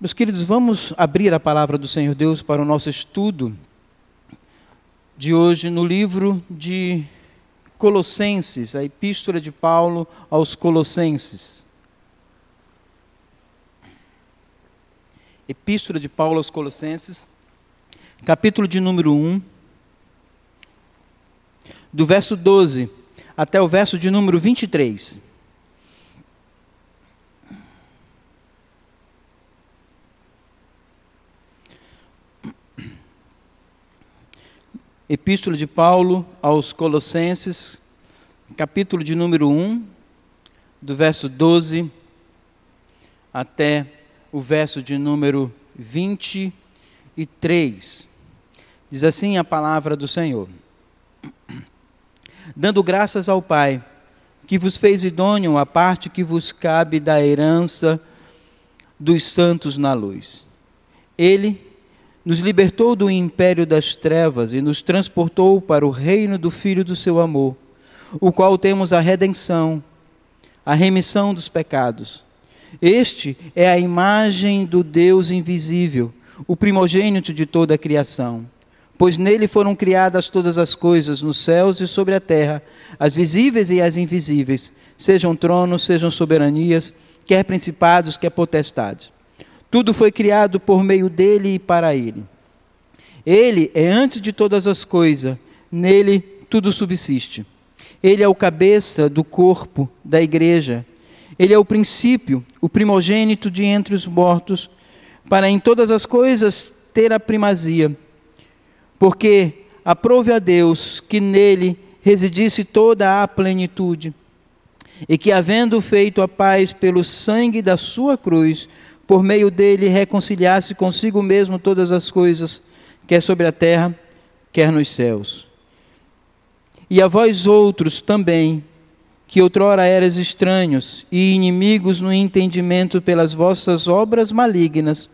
Meus queridos, vamos abrir a palavra do Senhor Deus para o nosso estudo de hoje no livro de Colossenses, a epístola de Paulo aos Colossenses. Epístola de Paulo aos Colossenses, capítulo de número 1, do verso 12 até o verso de número 23. Epístola de Paulo aos Colossenses, capítulo de número 1, do verso 12 até o verso de número 23. Diz assim a palavra do Senhor: Dando graças ao Pai, que vos fez idôneo a parte que vos cabe da herança dos santos na luz. Ele nos libertou do império das trevas e nos transportou para o reino do Filho do seu amor, o qual temos a redenção, a remissão dos pecados. Este é a imagem do Deus invisível, o primogênito de toda a criação. Pois nele foram criadas todas as coisas, nos céus e sobre a terra, as visíveis e as invisíveis, sejam tronos, sejam soberanias, quer principados, quer potestades. Tudo foi criado por meio dele e para ele. Ele é antes de todas as coisas, nele tudo subsiste. Ele é o cabeça do corpo da igreja. Ele é o princípio, o primogênito de entre os mortos, para em todas as coisas ter a primazia. Porque aprove a Deus que nele residisse toda a plenitude, e que, havendo feito a paz pelo sangue da sua cruz, por meio dele reconciliasse consigo mesmo todas as coisas, quer sobre a terra, quer nos céus. E a vós outros também, que outrora eras estranhos e inimigos no entendimento pelas vossas obras malignas,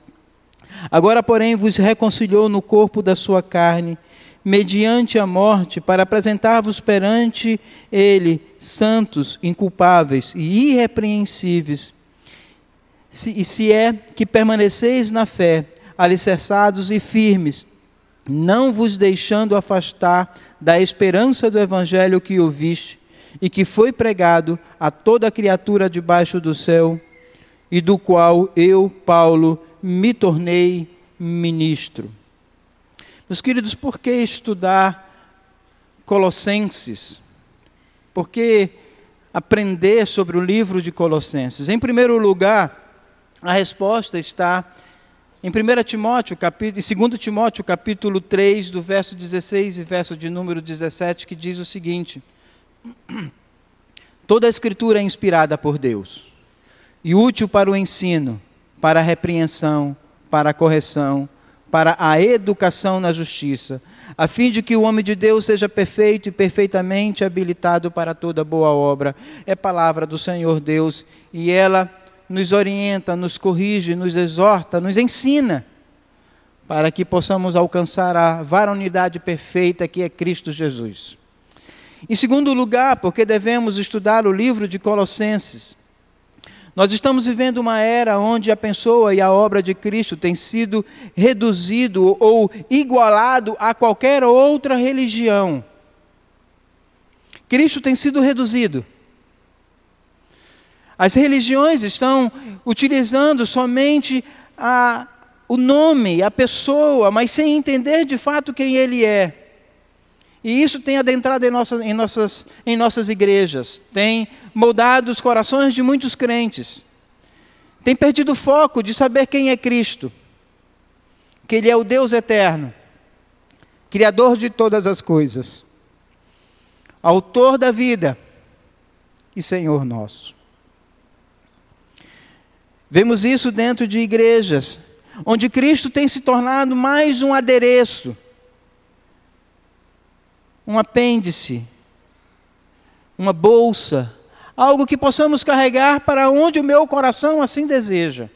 agora, porém, vos reconciliou no corpo da sua carne, mediante a morte, para apresentar-vos perante ele santos, inculpáveis e irrepreensíveis se, e se é que permaneceis na fé, alicerçados e firmes, não vos deixando afastar da esperança do evangelho que ouviste e que foi pregado a toda criatura debaixo do céu, e do qual eu, Paulo, me tornei ministro. Meus queridos, por que estudar Colossenses? Por que aprender sobre o livro de Colossenses? Em primeiro lugar, a resposta está em 1 Timóteo, capítulo, 2 Timóteo, capítulo 3, do verso 16 e verso de número 17, que diz o seguinte: Toda a escritura é inspirada por Deus e útil para o ensino, para a repreensão, para a correção, para a educação na justiça, a fim de que o homem de Deus seja perfeito e perfeitamente habilitado para toda boa obra. É palavra do Senhor Deus e ela nos orienta, nos corrige, nos exorta, nos ensina, para que possamos alcançar a varonidade perfeita que é Cristo Jesus. Em segundo lugar, porque devemos estudar o livro de Colossenses. Nós estamos vivendo uma era onde a pessoa e a obra de Cristo tem sido reduzido ou igualado a qualquer outra religião. Cristo tem sido reduzido. As religiões estão utilizando somente a, o nome, a pessoa, mas sem entender de fato quem ele é. E isso tem adentrado em nossas, em nossas, em nossas igrejas, tem moldado os corações de muitos crentes, tem perdido o foco de saber quem é Cristo, que Ele é o Deus eterno, Criador de todas as coisas, Autor da vida e Senhor nosso. Vemos isso dentro de igrejas, onde Cristo tem se tornado mais um adereço, um apêndice, uma bolsa, algo que possamos carregar para onde o meu coração assim deseja.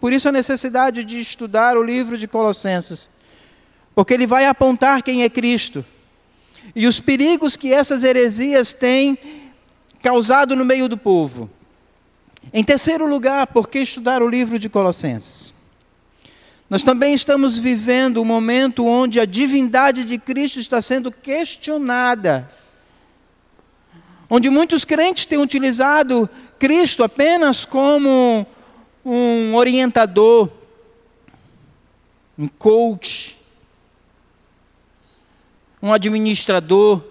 Por isso a necessidade de estudar o livro de Colossenses, porque ele vai apontar quem é Cristo e os perigos que essas heresias têm causado no meio do povo. Em terceiro lugar, por que estudar o livro de Colossenses? Nós também estamos vivendo um momento onde a divindade de Cristo está sendo questionada. Onde muitos crentes têm utilizado Cristo apenas como um orientador, um coach, um administrador.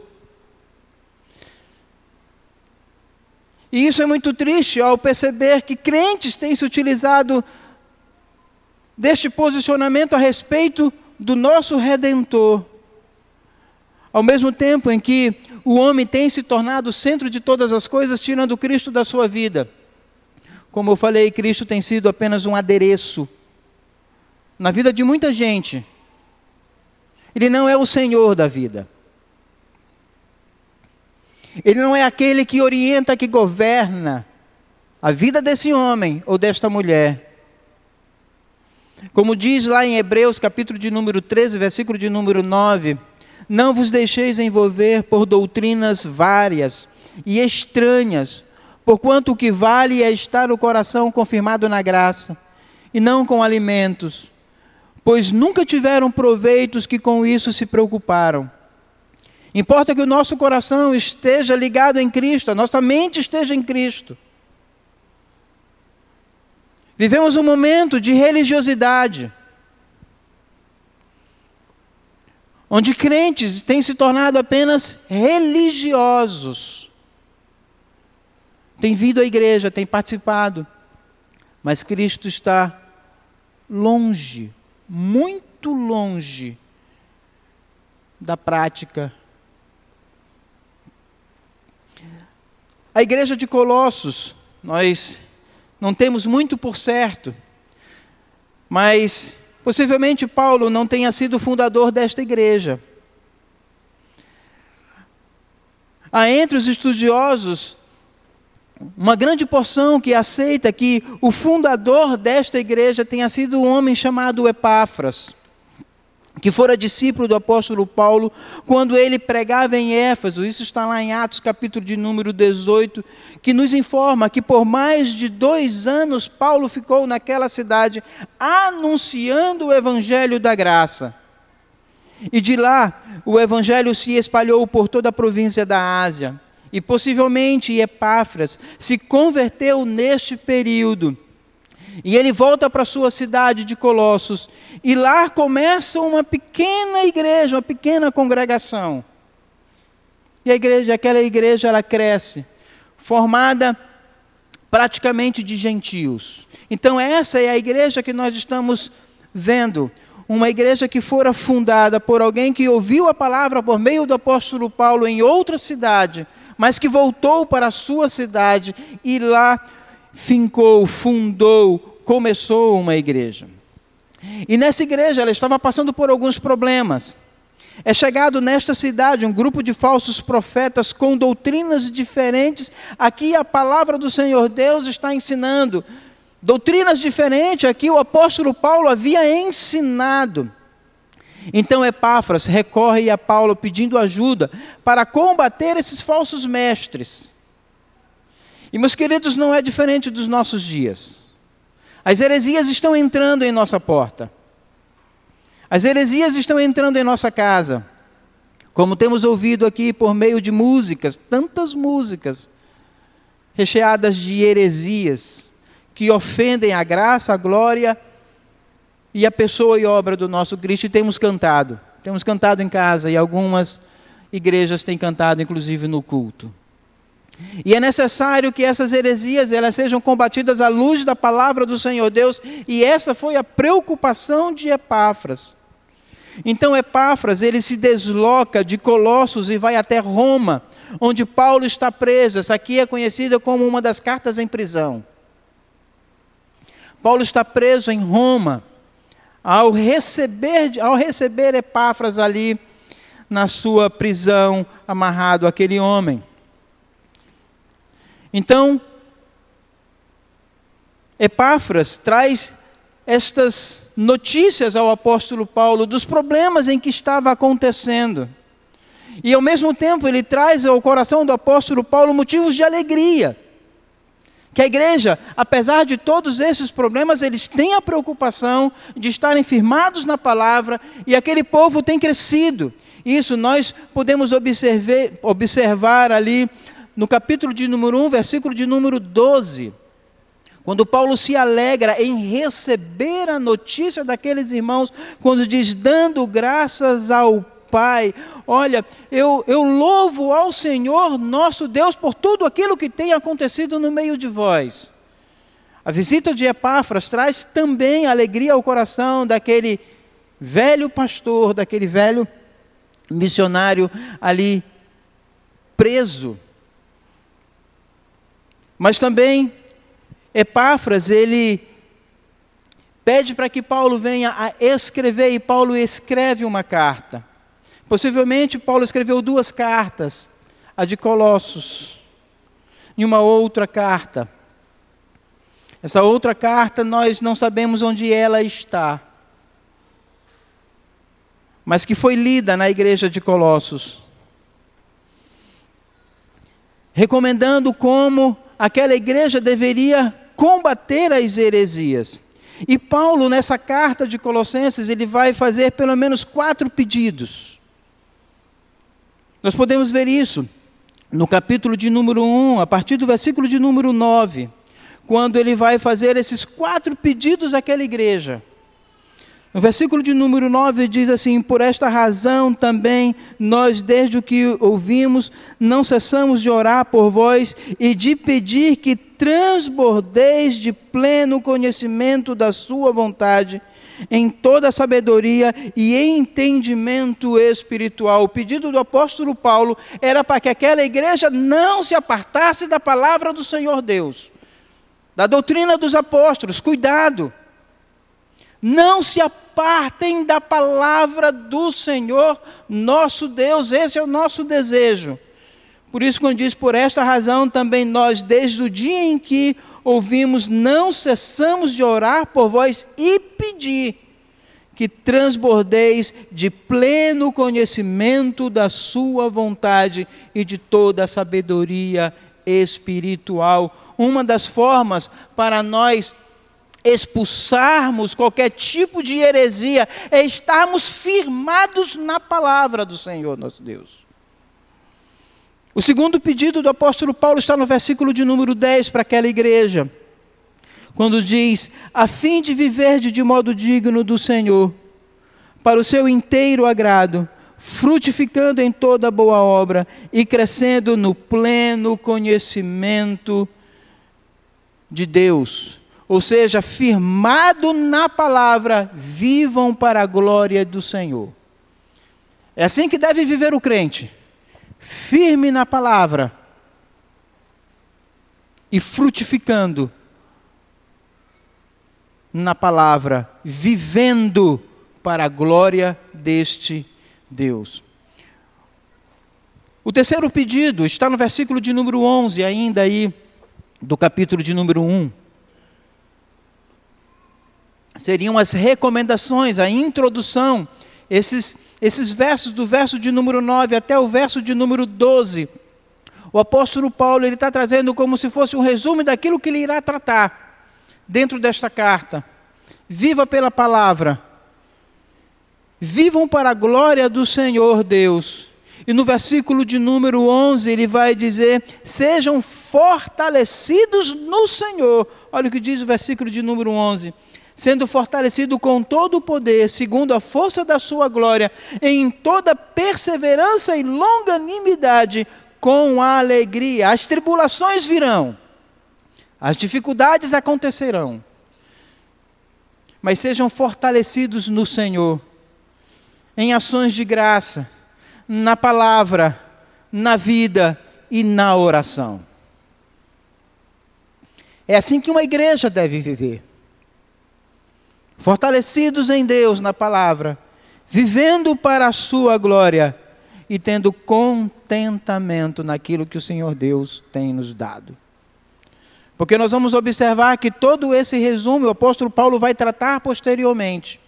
E isso é muito triste ao perceber que crentes têm se utilizado deste posicionamento a respeito do nosso redentor. Ao mesmo tempo em que o homem tem se tornado o centro de todas as coisas, tirando Cristo da sua vida. Como eu falei, Cristo tem sido apenas um adereço na vida de muita gente. Ele não é o Senhor da vida. Ele não é aquele que orienta, que governa a vida desse homem ou desta mulher. Como diz lá em Hebreus, capítulo de número 13, versículo de número 9: Não vos deixeis envolver por doutrinas várias e estranhas, porquanto o que vale é estar o coração confirmado na graça, e não com alimentos, pois nunca tiveram proveitos que com isso se preocuparam. Importa que o nosso coração esteja ligado em Cristo, a nossa mente esteja em Cristo. Vivemos um momento de religiosidade, onde crentes têm se tornado apenas religiosos. Têm vindo à igreja, têm participado, mas Cristo está longe, muito longe da prática. A igreja de Colossos, nós não temos muito por certo, mas possivelmente Paulo não tenha sido fundador desta igreja. Há entre os estudiosos uma grande porção que aceita que o fundador desta igreja tenha sido um homem chamado Epáfras que fora discípulo do apóstolo Paulo, quando ele pregava em Éfeso, isso está lá em Atos, capítulo de número 18, que nos informa que por mais de dois anos Paulo ficou naquela cidade anunciando o evangelho da graça. E de lá o evangelho se espalhou por toda a província da Ásia. E possivelmente Epáfras se converteu neste período. E ele volta para sua cidade de Colossos, e lá começa uma pequena igreja, uma pequena congregação. E a igreja, aquela igreja, ela cresce, formada praticamente de gentios. Então essa é a igreja que nós estamos vendo, uma igreja que fora fundada por alguém que ouviu a palavra por meio do apóstolo Paulo em outra cidade, mas que voltou para a sua cidade e lá fincou, fundou, começou uma igreja. E nessa igreja ela estava passando por alguns problemas. É chegado nesta cidade um grupo de falsos profetas com doutrinas diferentes. Aqui a palavra do Senhor Deus está ensinando. Doutrinas diferentes, aqui o apóstolo Paulo havia ensinado. Então Epáfras recorre a Paulo pedindo ajuda para combater esses falsos mestres. E, meus queridos, não é diferente dos nossos dias. As heresias estão entrando em nossa porta. As heresias estão entrando em nossa casa. Como temos ouvido aqui por meio de músicas, tantas músicas recheadas de heresias que ofendem a graça, a glória e a pessoa e obra do nosso Cristo. E temos cantado. Temos cantado em casa e algumas igrejas têm cantado, inclusive no culto. E é necessário que essas heresias elas sejam combatidas à luz da palavra do Senhor Deus, e essa foi a preocupação de Epáfras. Então Epáfras, ele se desloca de Colossos e vai até Roma, onde Paulo está preso. Essa aqui é conhecida como uma das cartas em prisão. Paulo está preso em Roma. Ao receber, ao receber Epáfras ali na sua prisão, amarrado aquele homem. Então, Epáfras traz estas notícias ao apóstolo Paulo dos problemas em que estava acontecendo. E ao mesmo tempo ele traz ao coração do apóstolo Paulo motivos de alegria. Que a igreja, apesar de todos esses problemas, eles têm a preocupação de estarem firmados na palavra e aquele povo tem crescido. Isso nós podemos observar, observar ali no capítulo de número 1, versículo de número 12. Quando Paulo se alegra em receber a notícia daqueles irmãos, quando diz, dando graças ao Pai, olha, eu, eu louvo ao Senhor nosso Deus por tudo aquilo que tem acontecido no meio de vós. A visita de Epáfras traz também alegria ao coração daquele velho pastor, daquele velho missionário ali preso. Mas também Epáfras, ele pede para que Paulo venha a escrever, e Paulo escreve uma carta. Possivelmente, Paulo escreveu duas cartas, a de Colossos e uma outra carta. Essa outra carta nós não sabemos onde ela está, mas que foi lida na igreja de Colossos, recomendando como aquela igreja deveria combater as heresias. E Paulo, nessa carta de Colossenses, ele vai fazer pelo menos quatro pedidos. Nós podemos ver isso no capítulo de número 1, a partir do versículo de número 9, quando ele vai fazer esses quatro pedidos àquela igreja. No versículo de número 9 diz assim: Por esta razão também nós, desde o que ouvimos, não cessamos de orar por vós e de pedir que transbordeis de pleno conhecimento da Sua vontade, em toda sabedoria e entendimento espiritual. O pedido do apóstolo Paulo era para que aquela igreja não se apartasse da palavra do Senhor Deus, da doutrina dos apóstolos. Cuidado! Não se apartem da palavra do Senhor, nosso Deus, esse é o nosso desejo. Por isso, quando diz por esta razão, também nós, desde o dia em que ouvimos, não cessamos de orar por vós e pedir que transbordeis de pleno conhecimento da Sua vontade e de toda a sabedoria espiritual. Uma das formas para nós expulsarmos qualquer tipo de heresia, é estarmos firmados na palavra do Senhor nosso Deus. O segundo pedido do apóstolo Paulo está no versículo de número 10 para aquela igreja, quando diz: a fim de viver de modo digno do Senhor, para o seu inteiro agrado, frutificando em toda boa obra e crescendo no pleno conhecimento de Deus ou seja, firmado na palavra, vivam para a glória do Senhor. É assim que deve viver o crente, firme na palavra e frutificando na palavra, vivendo para a glória deste Deus. O terceiro pedido está no versículo de número 11, ainda aí, do capítulo de número 1 seriam as recomendações, a introdução, esses, esses versos do verso de número 9 até o verso de número 12. O apóstolo Paulo ele está trazendo como se fosse um resumo daquilo que ele irá tratar dentro desta carta. Viva pela palavra. Vivam para a glória do Senhor Deus. E no versículo de número 11 ele vai dizer: Sejam fortalecidos no Senhor. Olha o que diz o versículo de número 11 sendo fortalecido com todo o poder, segundo a força da sua glória, em toda perseverança e longanimidade, com alegria. As tribulações virão, as dificuldades acontecerão, mas sejam fortalecidos no Senhor, em ações de graça, na palavra, na vida e na oração. É assim que uma igreja deve viver fortalecidos em Deus, na palavra, vivendo para a sua glória e tendo contentamento naquilo que o Senhor Deus tem nos dado. Porque nós vamos observar que todo esse resumo o apóstolo Paulo vai tratar posteriormente.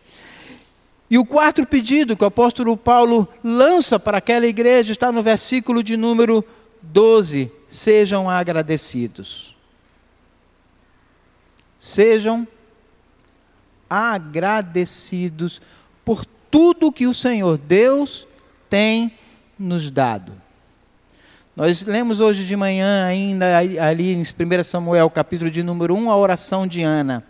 E o quarto pedido que o apóstolo Paulo lança para aquela igreja está no versículo de número 12: sejam agradecidos. Sejam agradecidos por tudo que o Senhor Deus tem nos dado. Nós lemos hoje de manhã, ainda ali em 1 Samuel, capítulo de número 1, a oração de Ana.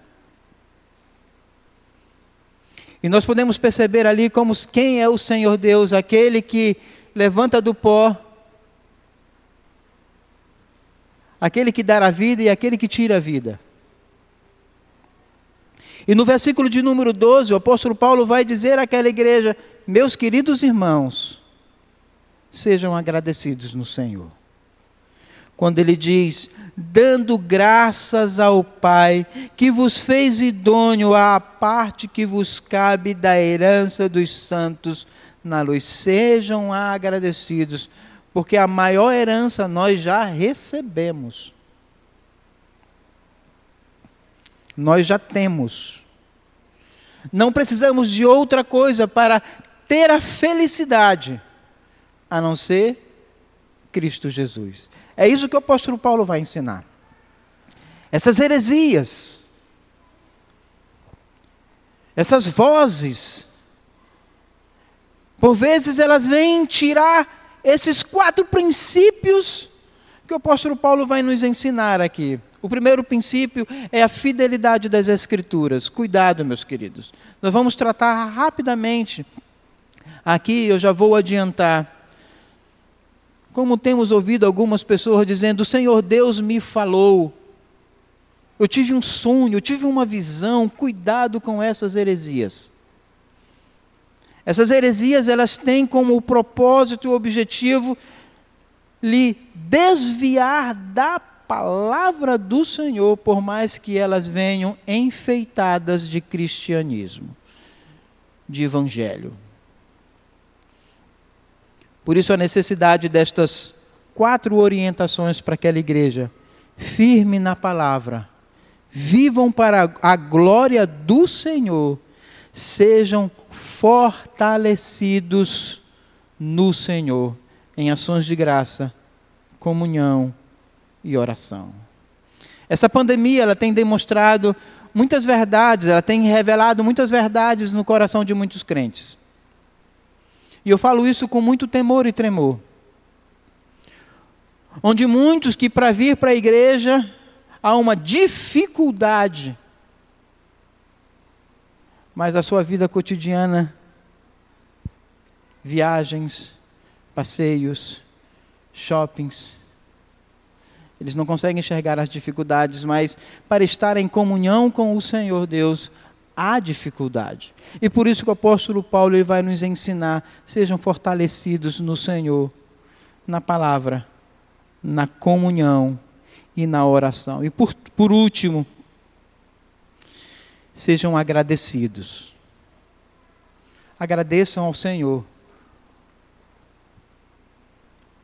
E nós podemos perceber ali como quem é o Senhor Deus, aquele que levanta do pó, aquele que dá a vida e aquele que tira a vida. E no versículo de número 12, o apóstolo Paulo vai dizer àquela igreja: Meus queridos irmãos, sejam agradecidos no Senhor. Quando ele diz: dando graças ao Pai, que vos fez idôneo à parte que vos cabe da herança dos santos na luz. Sejam agradecidos, porque a maior herança nós já recebemos. Nós já temos. Não precisamos de outra coisa para ter a felicidade a não ser Cristo Jesus. É isso que o apóstolo Paulo vai ensinar. Essas heresias, essas vozes, por vezes elas vêm tirar esses quatro princípios que o apóstolo Paulo vai nos ensinar aqui. O primeiro princípio é a fidelidade das Escrituras. Cuidado, meus queridos. Nós vamos tratar rapidamente. Aqui eu já vou adiantar como temos ouvido algumas pessoas dizendo: O Senhor Deus me falou. Eu tive um sonho, eu tive uma visão. Cuidado com essas heresias. Essas heresias, elas têm como propósito e objetivo lhe desviar da palavra do Senhor, por mais que elas venham enfeitadas de cristianismo, de evangelho. Por isso a necessidade destas quatro orientações para aquela igreja: firme na palavra, vivam para a glória do Senhor, sejam fortalecidos no Senhor, em ações de graça, comunhão e oração. Essa pandemia ela tem demonstrado muitas verdades, ela tem revelado muitas verdades no coração de muitos crentes. E eu falo isso com muito temor e tremor. Onde muitos que para vir para a igreja há uma dificuldade, mas a sua vida cotidiana, viagens, passeios, shoppings, eles não conseguem enxergar as dificuldades, mas para estar em comunhão com o Senhor Deus, há dificuldade. E por isso que o apóstolo Paulo ele vai nos ensinar: sejam fortalecidos no Senhor, na palavra, na comunhão e na oração. E por, por último, sejam agradecidos. Agradeçam ao Senhor,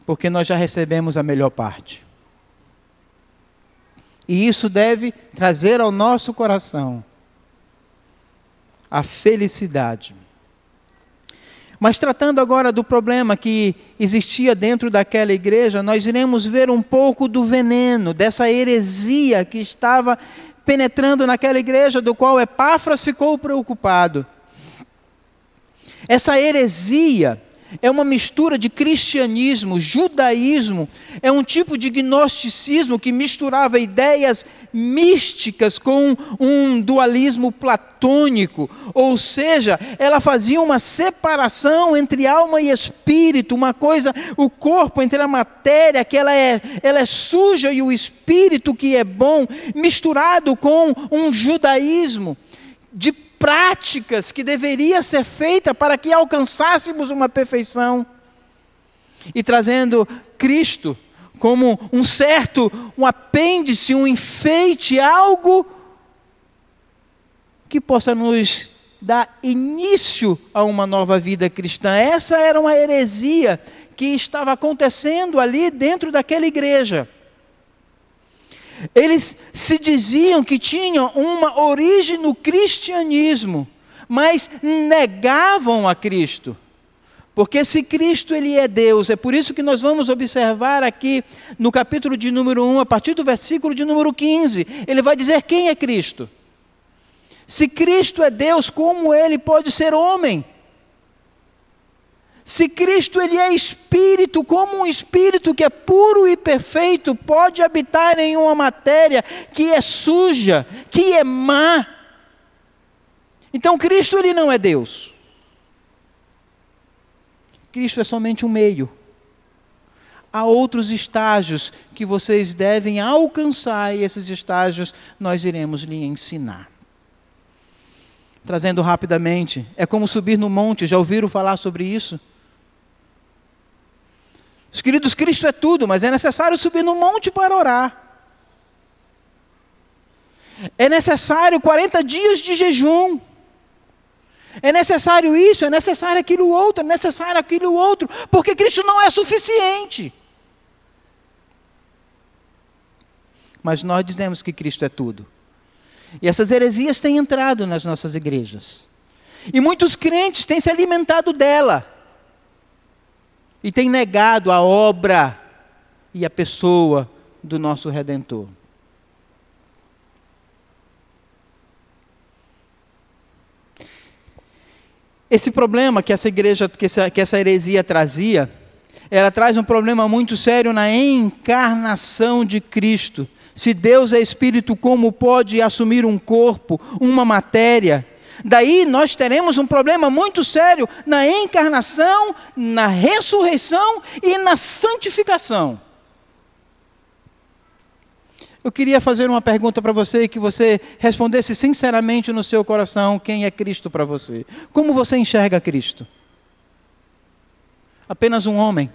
porque nós já recebemos a melhor parte. E isso deve trazer ao nosso coração a felicidade. Mas tratando agora do problema que existia dentro daquela igreja, nós iremos ver um pouco do veneno, dessa heresia que estava penetrando naquela igreja, do qual Epáfras ficou preocupado. Essa heresia é uma mistura de cristianismo, judaísmo, é um tipo de gnosticismo que misturava ideias místicas com um dualismo platônico, ou seja, ela fazia uma separação entre alma e espírito, uma coisa, o corpo entre a matéria, que ela é, ela é suja, e o espírito que é bom, misturado com um judaísmo. De práticas que deveria ser feita para que alcançássemos uma perfeição. E trazendo Cristo como um certo, um apêndice, um enfeite, algo que possa nos dar início a uma nova vida cristã. Essa era uma heresia que estava acontecendo ali dentro daquela igreja. Eles se diziam que tinham uma origem no cristianismo, mas negavam a Cristo. Porque se Cristo ele é Deus, é por isso que nós vamos observar aqui no capítulo de número 1, a partir do versículo de número 15, ele vai dizer quem é Cristo. Se Cristo é Deus, como ele pode ser homem? Se Cristo ele é espírito, como um espírito que é puro e perfeito pode habitar em uma matéria que é suja, que é má? Então Cristo ele não é Deus. Cristo é somente um meio. Há outros estágios que vocês devem alcançar e esses estágios nós iremos lhe ensinar. Trazendo rapidamente, é como subir no monte, já ouviram falar sobre isso? Os queridos, Cristo é tudo, mas é necessário subir no monte para orar. É necessário 40 dias de jejum. É necessário isso, é necessário aquilo outro, é necessário aquilo outro, porque Cristo não é suficiente. Mas nós dizemos que Cristo é tudo. E essas heresias têm entrado nas nossas igrejas. E muitos crentes têm se alimentado dela. E têm negado a obra e a pessoa do nosso Redentor. Esse problema que essa igreja, que essa, que essa heresia trazia, ela traz um problema muito sério na encarnação de Cristo. Se Deus é espírito, como pode assumir um corpo, uma matéria? Daí nós teremos um problema muito sério na encarnação, na ressurreição e na santificação. Eu queria fazer uma pergunta para você e que você respondesse sinceramente no seu coração quem é Cristo para você. Como você enxerga Cristo? Apenas um homem?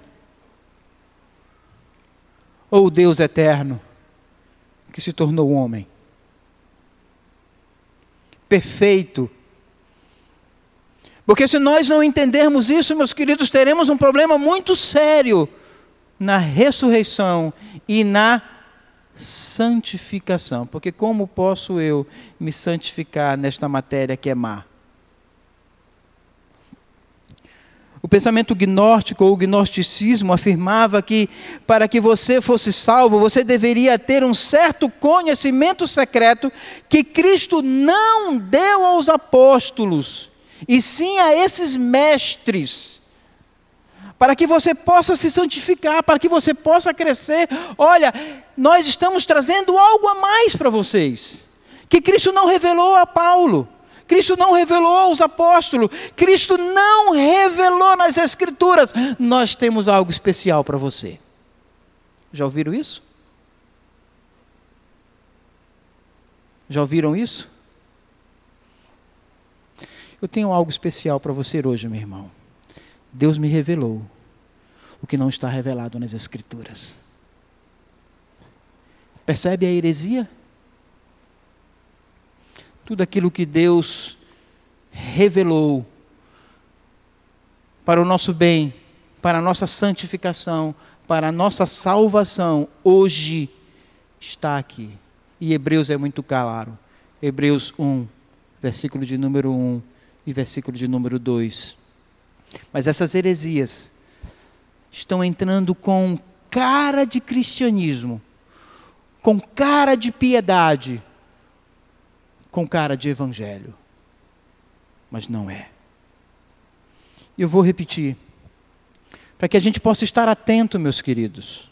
Ou Deus eterno que se tornou homem? Perfeito. Porque se nós não entendermos isso, meus queridos, teremos um problema muito sério na ressurreição e na santificação. Porque como posso eu me santificar nesta matéria que é má? O pensamento gnóstico ou gnosticismo afirmava que para que você fosse salvo, você deveria ter um certo conhecimento secreto que Cristo não deu aos apóstolos, e sim a esses mestres para que você possa se santificar, para que você possa crescer. Olha, nós estamos trazendo algo a mais para vocês, que Cristo não revelou a Paulo. Cristo não revelou aos apóstolos, Cristo não revelou nas Escrituras. Nós temos algo especial para você. Já ouviram isso? Já ouviram isso? Eu tenho algo especial para você hoje, meu irmão. Deus me revelou o que não está revelado nas Escrituras. Percebe a heresia? Tudo aquilo que Deus revelou para o nosso bem, para a nossa santificação, para a nossa salvação, hoje está aqui. E Hebreus é muito claro. Hebreus 1, versículo de número 1 e versículo de número 2. Mas essas heresias estão entrando com cara de cristianismo, com cara de piedade, com cara de evangelho. Mas não é. Eu vou repetir, para que a gente possa estar atento, meus queridos.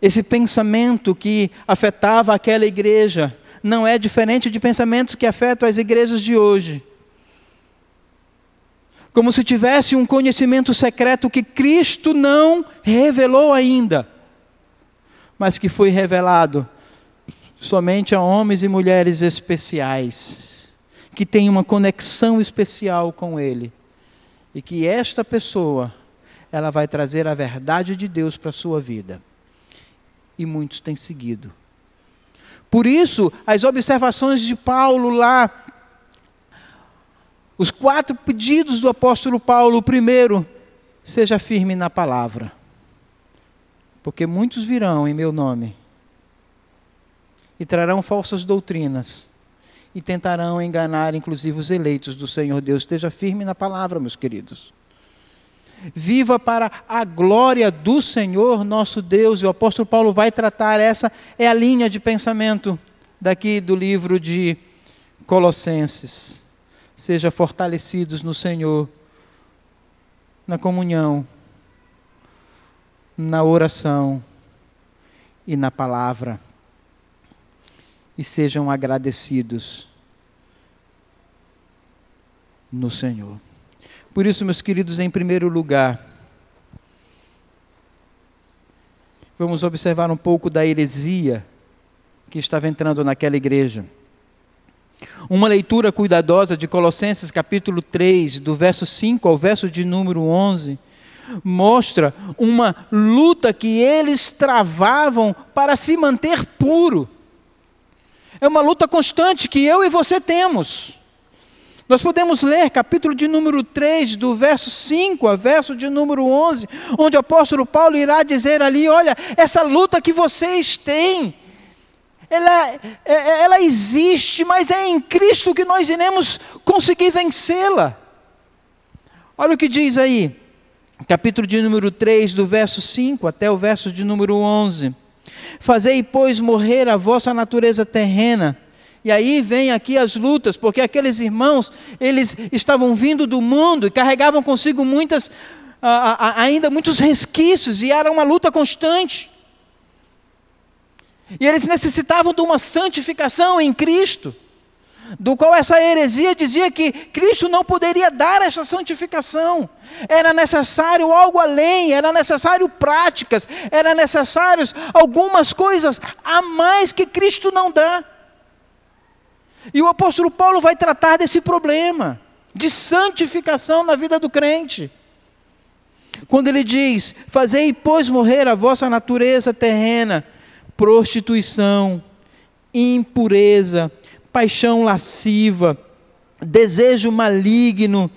Esse pensamento que afetava aquela igreja não é diferente de pensamentos que afetam as igrejas de hoje como se tivesse um conhecimento secreto que Cristo não revelou ainda, mas que foi revelado somente a homens e mulheres especiais, que têm uma conexão especial com Ele, e que esta pessoa, ela vai trazer a verdade de Deus para a sua vida. E muitos têm seguido. Por isso, as observações de Paulo lá os quatro pedidos do apóstolo Paulo: o primeiro, seja firme na palavra, porque muitos virão em meu nome e trarão falsas doutrinas e tentarão enganar, inclusive, os eleitos do Senhor Deus. Esteja firme na palavra, meus queridos. Viva para a glória do Senhor nosso Deus. E o apóstolo Paulo vai tratar essa é a linha de pensamento daqui do livro de Colossenses. Seja fortalecidos no Senhor, na comunhão, na oração e na palavra. E sejam agradecidos no Senhor. Por isso, meus queridos, em primeiro lugar, vamos observar um pouco da heresia que estava entrando naquela igreja. Uma leitura cuidadosa de Colossenses capítulo 3, do verso 5 ao verso de número 11, mostra uma luta que eles travavam para se manter puro. É uma luta constante que eu e você temos. Nós podemos ler capítulo de número 3, do verso 5 a verso de número 11, onde o apóstolo Paulo irá dizer ali: olha, essa luta que vocês têm, ela, é, é, ela existe, mas é em Cristo que nós iremos conseguir vencê-la. Olha o que diz aí, capítulo de número 3, do verso 5 até o verso de número 11. Fazei, pois, morrer a vossa natureza terrena e aí vem aqui as lutas, porque aqueles irmãos, eles estavam vindo do mundo e carregavam consigo muitas, ainda muitos resquícios, e era uma luta constante. E eles necessitavam de uma santificação em Cristo, do qual essa heresia dizia que Cristo não poderia dar essa santificação. Era necessário algo além, era necessário práticas, era necessários algumas coisas a mais que Cristo não dá. E o apóstolo Paulo vai tratar desse problema de santificação na vida do crente. Quando ele diz: Fazei, pois, morrer a vossa natureza terrena, prostituição, impureza, paixão lasciva, desejo maligno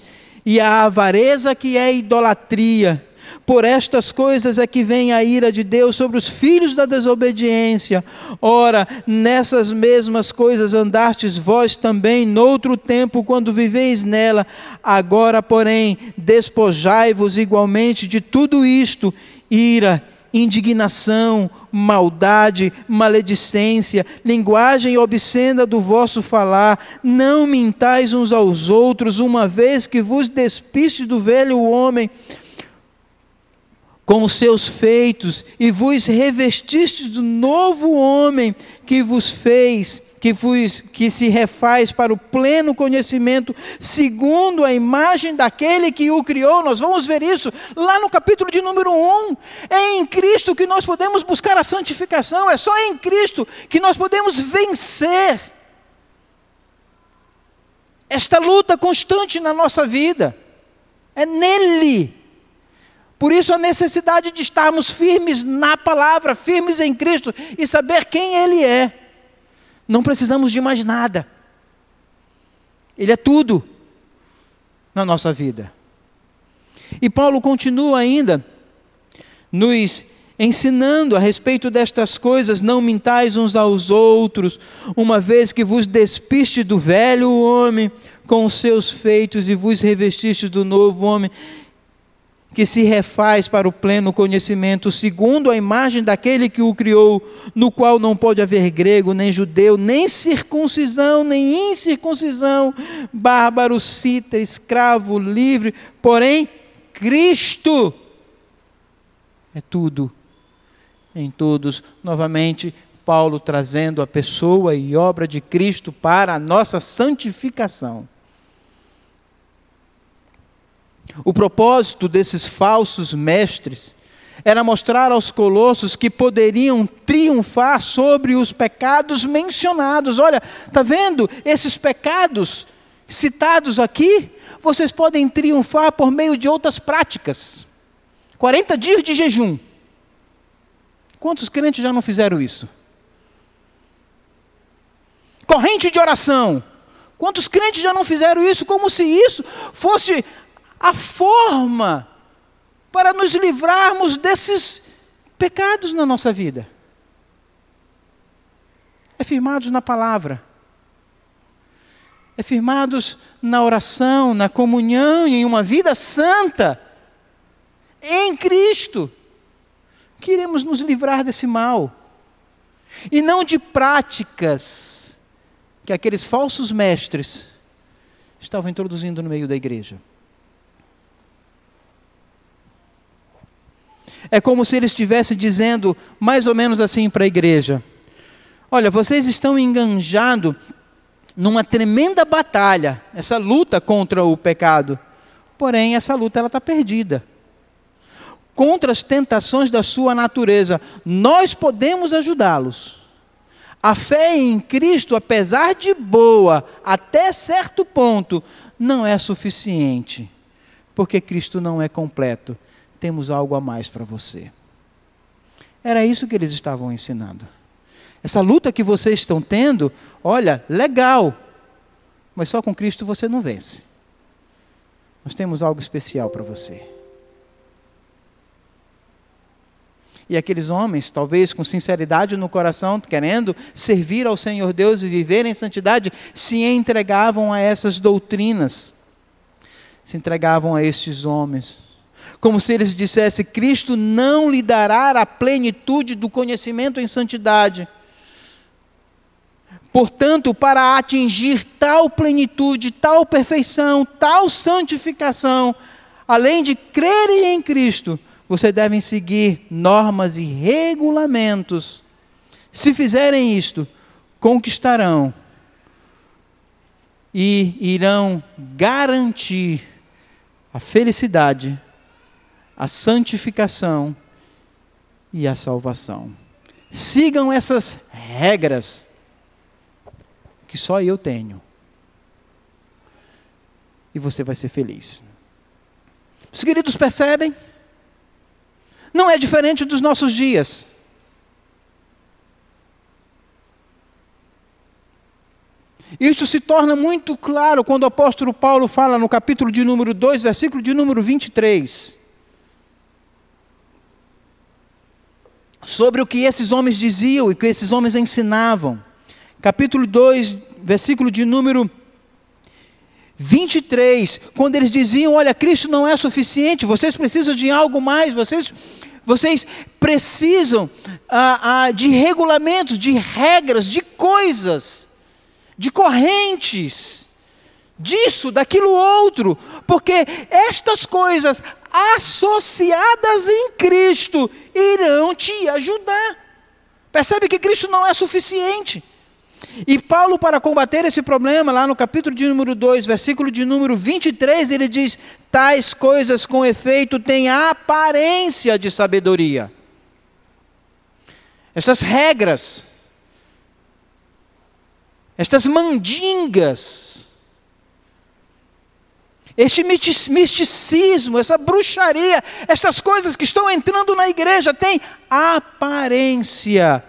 e a avareza que é idolatria por estas coisas é que vem a ira de Deus sobre os filhos da desobediência. Ora, nessas mesmas coisas andastes vós também noutro tempo, quando viveis nela. Agora, porém, despojai-vos igualmente de tudo isto: ira, indignação, maldade, maledicência, linguagem obscena do vosso falar. Não mintais uns aos outros, uma vez que vos despiste do velho homem com os seus feitos e vos revestiste do novo homem que vos fez, que, que se refaz para o pleno conhecimento, segundo a imagem daquele que o criou. Nós vamos ver isso lá no capítulo de número 1. É em Cristo que nós podemos buscar a santificação, é só em Cristo que nós podemos vencer esta luta constante na nossa vida. É nele por isso a necessidade de estarmos firmes na palavra, firmes em Cristo e saber quem Ele é. Não precisamos de mais nada. Ele é tudo na nossa vida. E Paulo continua ainda nos ensinando a respeito destas coisas, não mintais uns aos outros, uma vez que vos despiste do velho homem com os seus feitos e vos revestiste do novo homem que se refaz para o pleno conhecimento, segundo a imagem daquele que o criou, no qual não pode haver grego, nem judeu, nem circuncisão, nem incircuncisão, bárbaro, cita, escravo, livre, porém, Cristo é tudo em todos. Novamente, Paulo trazendo a pessoa e obra de Cristo para a nossa santificação. O propósito desses falsos mestres era mostrar aos colossos que poderiam triunfar sobre os pecados mencionados. Olha, está vendo esses pecados citados aqui? Vocês podem triunfar por meio de outras práticas. 40 dias de jejum. Quantos crentes já não fizeram isso? Corrente de oração. Quantos crentes já não fizeram isso como se isso fosse a forma para nos livrarmos desses pecados na nossa vida. É firmados na palavra. É firmados na oração, na comunhão, em uma vida santa, em Cristo, que iremos nos livrar desse mal. E não de práticas que aqueles falsos mestres estavam introduzindo no meio da igreja. É como se ele estivesse dizendo mais ou menos assim para a igreja: Olha, vocês estão enganjados numa tremenda batalha, essa luta contra o pecado. Porém, essa luta ela está perdida. Contra as tentações da sua natureza, nós podemos ajudá-los. A fé em Cristo, apesar de boa, até certo ponto, não é suficiente, porque Cristo não é completo. Temos algo a mais para você. Era isso que eles estavam ensinando. Essa luta que vocês estão tendo, olha, legal, mas só com Cristo você não vence. Nós temos algo especial para você. E aqueles homens, talvez com sinceridade no coração, querendo servir ao Senhor Deus e viver em santidade, se entregavam a essas doutrinas, se entregavam a estes homens. Como se eles dissessem: Cristo não lhe dará a plenitude do conhecimento em santidade Portanto, para atingir tal plenitude, tal perfeição, tal santificação, além de crerem em Cristo, vocês devem seguir normas e regulamentos. Se fizerem isto, conquistarão e irão garantir a felicidade, a santificação e a salvação. Sigam essas regras que só eu tenho. E você vai ser feliz. Os queridos percebem? Não é diferente dos nossos dias. Isso se torna muito claro quando o apóstolo Paulo fala no capítulo de número 2, versículo de número 23. Sobre o que esses homens diziam e o que esses homens ensinavam. Capítulo 2, versículo de número 23, quando eles diziam: Olha, Cristo não é suficiente, vocês precisam de algo mais, vocês, vocês precisam ah, ah, de regulamentos, de regras, de coisas, de correntes, disso, daquilo outro, porque estas coisas associadas em Cristo irão te ajudar. Percebe que Cristo não é suficiente. E Paulo, para combater esse problema, lá no capítulo de número 2, versículo de número 23, ele diz: Tais coisas com efeito têm aparência de sabedoria. Essas regras, estas mandingas, este misticismo, essa bruxaria, essas coisas que estão entrando na igreja têm aparência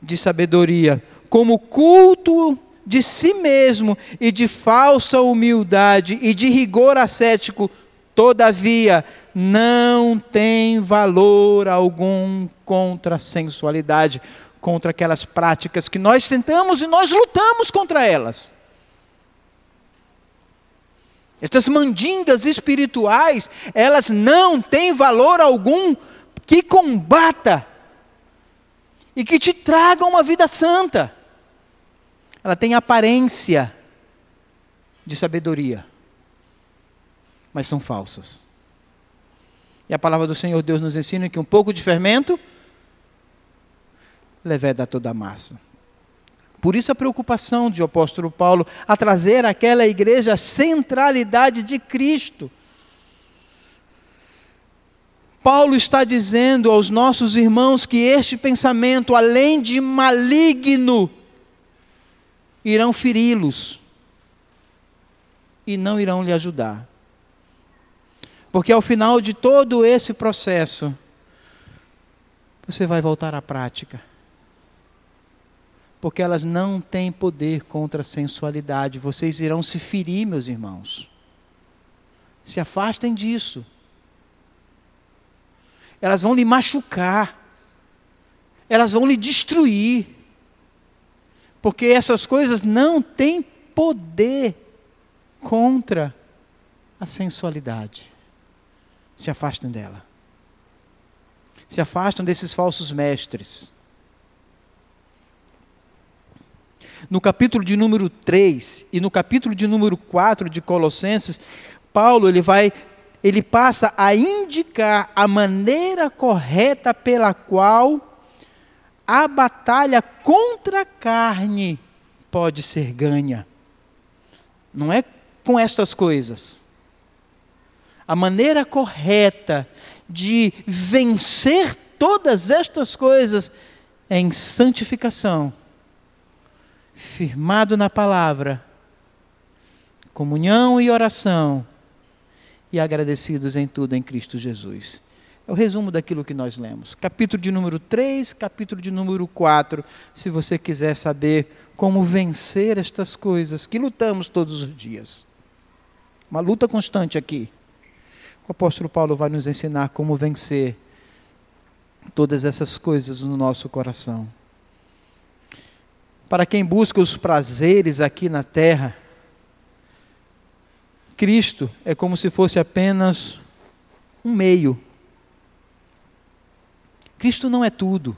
de sabedoria, como culto de si mesmo e de falsa humildade e de rigor ascético, todavia não tem valor algum contra a sensualidade, contra aquelas práticas que nós tentamos e nós lutamos contra elas. Estas mandingas espirituais, elas não têm valor algum que combata e que te tragam uma vida santa. Ela tem aparência de sabedoria, mas são falsas. E a palavra do Senhor Deus nos ensina que um pouco de fermento leveda toda a massa. Por isso a preocupação de apóstolo Paulo a trazer àquela igreja a centralidade de Cristo. Paulo está dizendo aos nossos irmãos que este pensamento, além de maligno, irão feri-los e não irão lhe ajudar. Porque ao final de todo esse processo, você vai voltar à prática. Porque elas não têm poder contra a sensualidade. Vocês irão se ferir, meus irmãos. Se afastem disso elas vão lhe machucar, elas vão lhe destruir, porque essas coisas não têm poder contra a sensualidade. se afastem dela. Se afastam desses falsos mestres. No capítulo de número 3 e no capítulo de número 4 de Colossenses, Paulo ele vai ele passa a indicar a maneira correta pela qual a batalha contra a carne pode ser ganha. Não é com estas coisas. A maneira correta de vencer todas estas coisas é em santificação, firmado na palavra, comunhão e oração, e agradecidos em tudo em Cristo Jesus. É o resumo daquilo que nós lemos. Capítulo de número 3, capítulo de número 4, se você quiser saber como vencer estas coisas que lutamos todos os dias. Uma luta constante aqui. O apóstolo Paulo vai nos ensinar como vencer todas essas coisas no nosso coração. Para quem busca os prazeres aqui na terra, Cristo é como se fosse apenas um meio. Cristo não é tudo.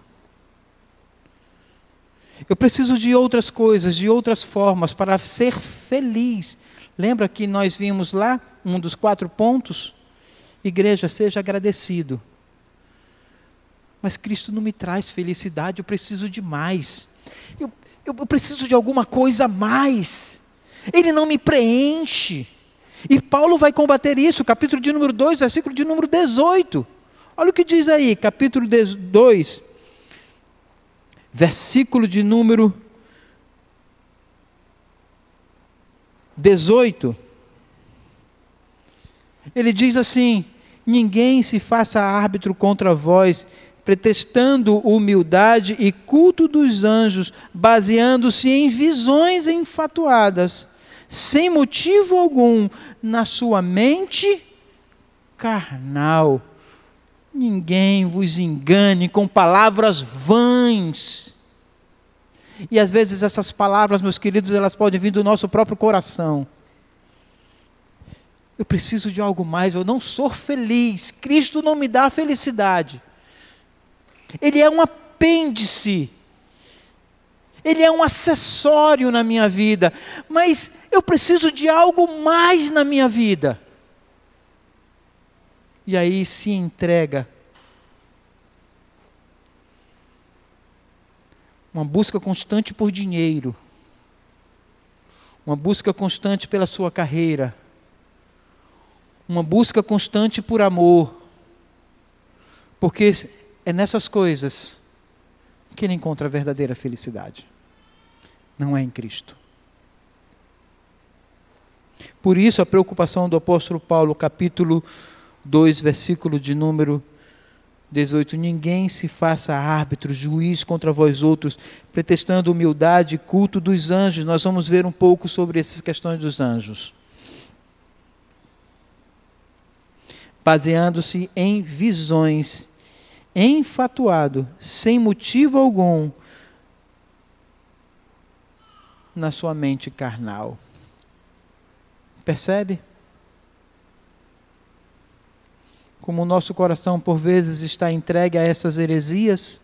Eu preciso de outras coisas, de outras formas para ser feliz. Lembra que nós vimos lá um dos quatro pontos? Igreja, seja agradecido. Mas Cristo não me traz felicidade, eu preciso de mais. Eu, eu, preciso de alguma coisa a mais. Ele não me preenche. E Paulo vai combater isso, capítulo de número 2, versículo de número 18. Olha o que diz aí, capítulo 2, versículo de número 18. Ele diz assim: Ninguém se faça árbitro contra vós, pretextando humildade e culto dos anjos, baseando-se em visões enfatuadas sem motivo algum, na sua mente carnal. Ninguém vos engane com palavras vãs. E às vezes essas palavras, meus queridos, elas podem vir do nosso próprio coração. Eu preciso de algo mais, eu não sou feliz. Cristo não me dá felicidade. Ele é um apêndice. Ele é um acessório na minha vida, mas eu preciso de algo mais na minha vida. E aí se entrega. Uma busca constante por dinheiro, uma busca constante pela sua carreira, uma busca constante por amor, porque é nessas coisas que ele encontra a verdadeira felicidade não é em Cristo. Por isso, a preocupação do apóstolo Paulo, capítulo 2, versículo de número 18: Ninguém se faça árbitro, juiz contra vós outros, pretextando humildade e culto dos anjos. Nós vamos ver um pouco sobre essas questões dos anjos. Baseando-se em visões, enfatuado, sem motivo algum, na sua mente carnal. Percebe? Como o nosso coração por vezes está entregue a essas heresias.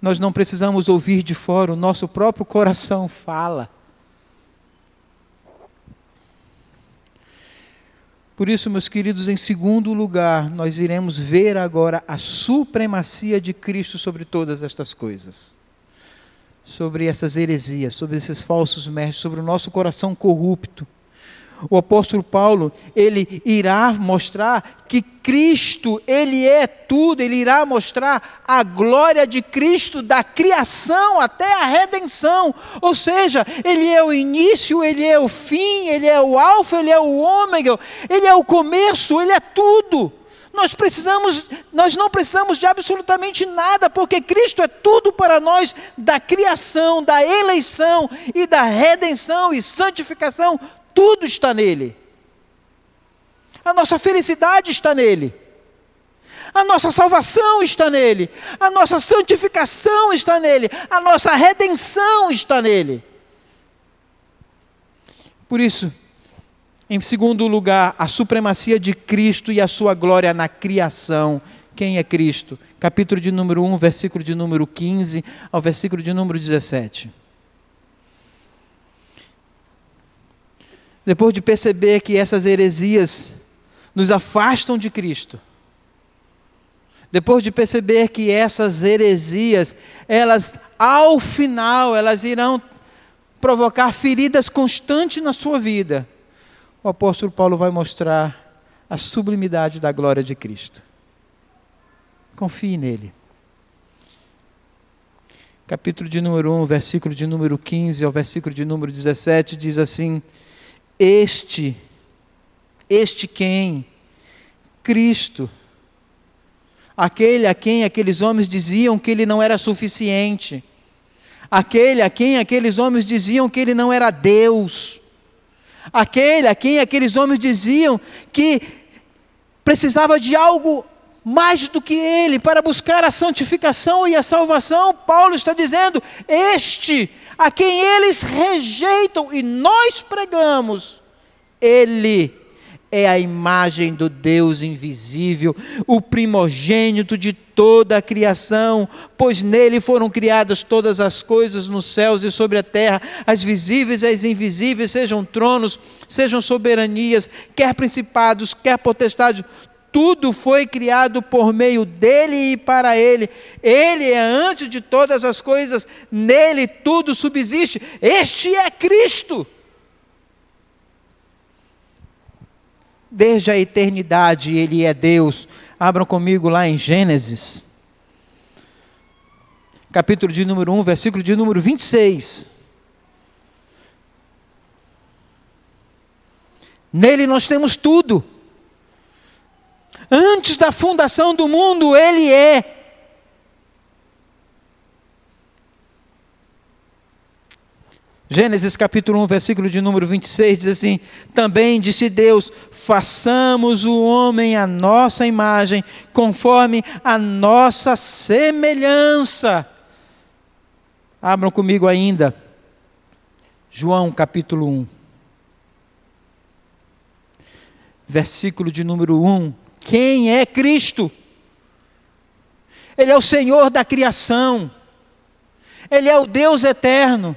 Nós não precisamos ouvir de fora, o nosso próprio coração fala. Por isso, meus queridos, em segundo lugar, nós iremos ver agora a supremacia de Cristo sobre todas estas coisas. Sobre essas heresias, sobre esses falsos mestres, sobre o nosso coração corrupto o apóstolo Paulo, ele irá mostrar que Cristo, ele é tudo, ele irá mostrar a glória de Cristo da criação até a redenção. Ou seja, ele é o início, ele é o fim, ele é o alfa, ele é o ômega, ele é o começo, ele é tudo. Nós precisamos, nós não precisamos de absolutamente nada, porque Cristo é tudo para nós da criação, da eleição e da redenção e santificação, tudo está nele. A nossa felicidade está nele. A nossa salvação está nele. A nossa santificação está nele. A nossa redenção está nele. Por isso, Em segundo lugar, a supremacia de Cristo e a sua glória na criação. Quem é Cristo? Capítulo de número 1, versículo de número 15 ao versículo de número 17. Depois de perceber que essas heresias nos afastam de Cristo, depois de perceber que essas heresias, elas ao final, elas irão provocar feridas constantes na sua vida, o apóstolo Paulo vai mostrar a sublimidade da glória de Cristo. Confie nele. Capítulo de número 1, versículo de número 15 ao versículo de número 17 diz assim: Este, este quem? Cristo aquele a quem aqueles homens diziam que ele não era suficiente, aquele a quem aqueles homens diziam que ele não era Deus, aquele a quem aqueles homens diziam que precisava de algo mais do que ele para buscar a santificação e a salvação. Paulo está dizendo: Este a quem eles rejeitam e nós pregamos, ele é a imagem do Deus invisível, o primogênito de toda a criação, pois nele foram criadas todas as coisas nos céus e sobre a terra, as visíveis e as invisíveis, sejam tronos, sejam soberanias, quer principados, quer potestades, tudo foi criado por meio dele e para ele. Ele é antes de todas as coisas, nele tudo subsiste. Este é Cristo desde a eternidade Ele é Deus. Abram comigo lá em Gênesis, capítulo de número 1, versículo de número 26. Nele nós temos tudo. Antes da fundação do mundo, Ele é. Gênesis capítulo 1, versículo de número 26 diz assim: Também disse Deus: façamos o homem à nossa imagem, conforme a nossa semelhança. Abram comigo ainda, João capítulo 1, versículo de número 1. Quem é Cristo? Ele é o Senhor da criação, Ele é o Deus eterno.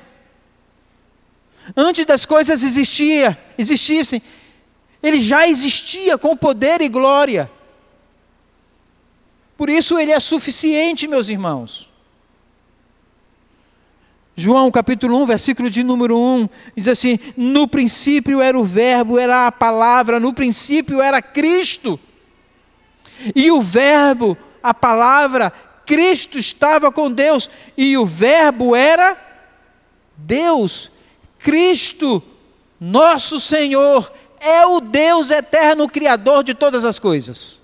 Antes das coisas existia, existissem, ele já existia com poder e glória. Por isso ele é suficiente, meus irmãos. João capítulo 1, versículo de número 1, diz assim: No princípio era o Verbo, era a palavra, no princípio era Cristo. E o Verbo, a palavra, Cristo estava com Deus, e o Verbo era Deus. Cristo, nosso Senhor, é o Deus eterno, Criador de todas as coisas.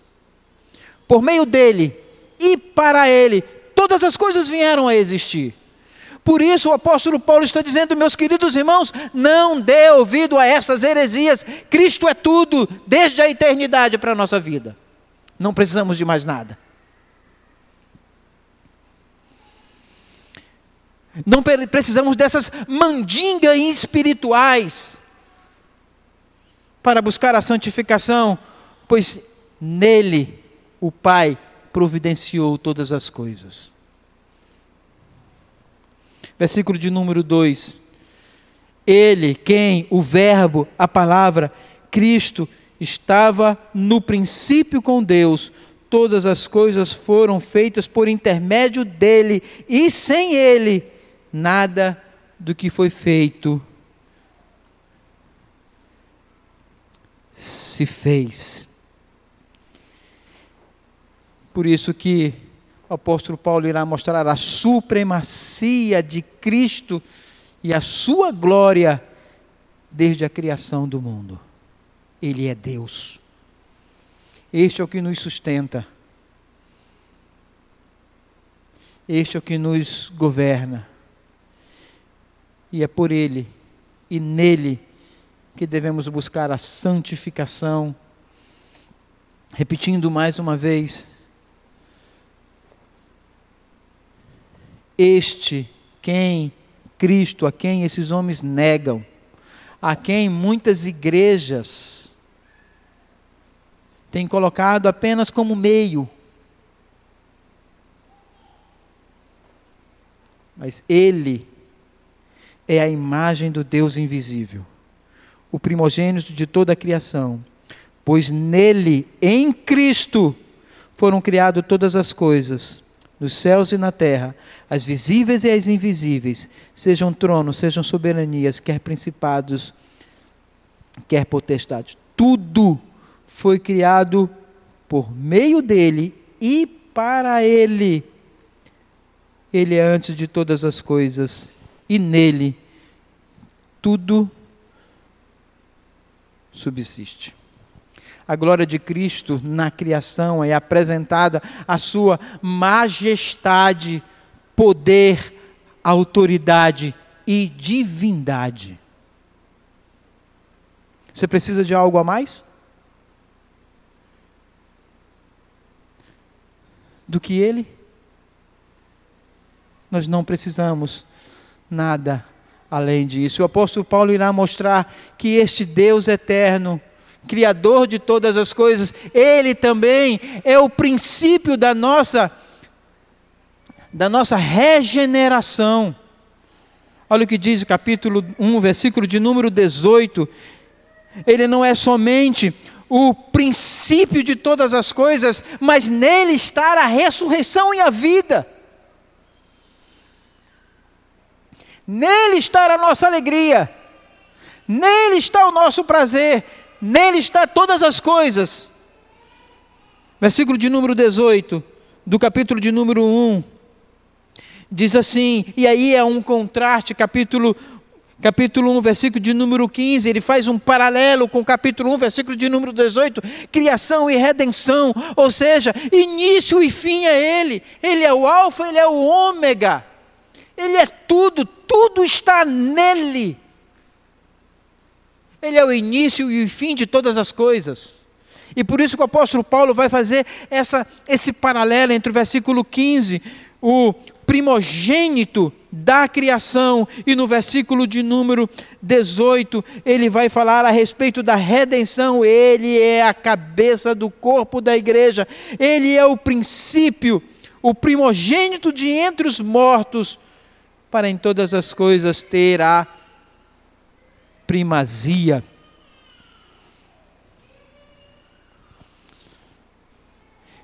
Por meio dele e para ele, todas as coisas vieram a existir. Por isso o apóstolo Paulo está dizendo, meus queridos irmãos, não dê ouvido a essas heresias. Cristo é tudo, desde a eternidade para a nossa vida. Não precisamos de mais nada. Não precisamos dessas mandingas espirituais para buscar a santificação, pois nele o Pai providenciou todas as coisas. Versículo de número 2. Ele, quem? O Verbo, a palavra, Cristo, estava no princípio com Deus. Todas as coisas foram feitas por intermédio dele, e sem ele nada do que foi feito se fez. Por isso que o apóstolo Paulo irá mostrar a supremacia de Cristo e a sua glória desde a criação do mundo. Ele é Deus. Este é o que nos sustenta. Este é o que nos governa. E é por Ele e nele que devemos buscar a santificação. Repetindo mais uma vez, este quem Cristo, a quem esses homens negam, a quem muitas igrejas têm colocado apenas como meio. Mas Ele é a imagem do Deus invisível, o primogênito de toda a criação, pois nele, em Cristo, foram criadas todas as coisas, nos céus e na terra, as visíveis e as invisíveis, sejam tronos, sejam soberanias, quer principados, quer potestades. Tudo foi criado por meio dele e para ele. Ele é antes de todas as coisas e nele tudo subsiste a glória de Cristo na criação é apresentada a sua majestade, poder, autoridade e divindade. Você precisa de algo a mais? Do que Ele? Nós não precisamos nada além disso. O apóstolo Paulo irá mostrar que este Deus eterno, Criador de todas as coisas, Ele também é o princípio da nossa, da nossa regeneração. Olha o que diz o capítulo 1, versículo de número 18. Ele não é somente o princípio de todas as coisas, mas nele está a ressurreição e a vida. Nele está a nossa alegria, nele está o nosso prazer, Nele está todas as coisas. Versículo de número 18, do capítulo de número 1. Diz assim, e aí é um contraste, capítulo capítulo 1, versículo de número 15, ele faz um paralelo com o capítulo 1, versículo de número 18, criação e redenção, ou seja, início e fim é ele. Ele é o alfa, ele é o ômega. Ele é tudo, tudo está nele. Ele é o início e o fim de todas as coisas. E por isso que o apóstolo Paulo vai fazer essa, esse paralelo entre o versículo 15, o primogênito da criação, e no versículo de número 18, ele vai falar a respeito da redenção. Ele é a cabeça do corpo da igreja, ele é o princípio, o primogênito de entre os mortos, para em todas as coisas ter a primazia.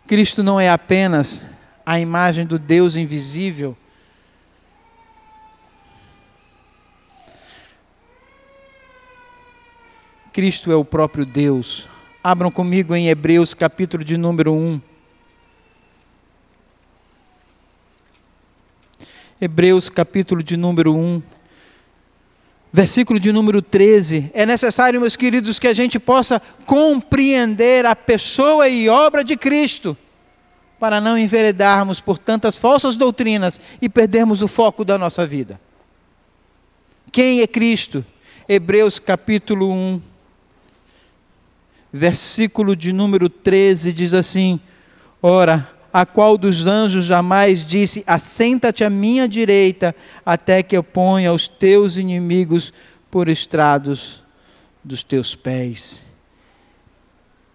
Cristo não é apenas a imagem do Deus invisível. Cristo é o próprio Deus. Abram comigo em Hebreus, capítulo de número 1. Hebreus, capítulo de número 1 versículo de número 13. É necessário, meus queridos, que a gente possa compreender a pessoa e obra de Cristo, para não enveredarmos por tantas falsas doutrinas e perdermos o foco da nossa vida. Quem é Cristo? Hebreus capítulo 1, versículo de número 13 diz assim: Ora, a qual dos anjos jamais disse: Assenta-te à minha direita, até que eu ponha os teus inimigos por estrados dos teus pés.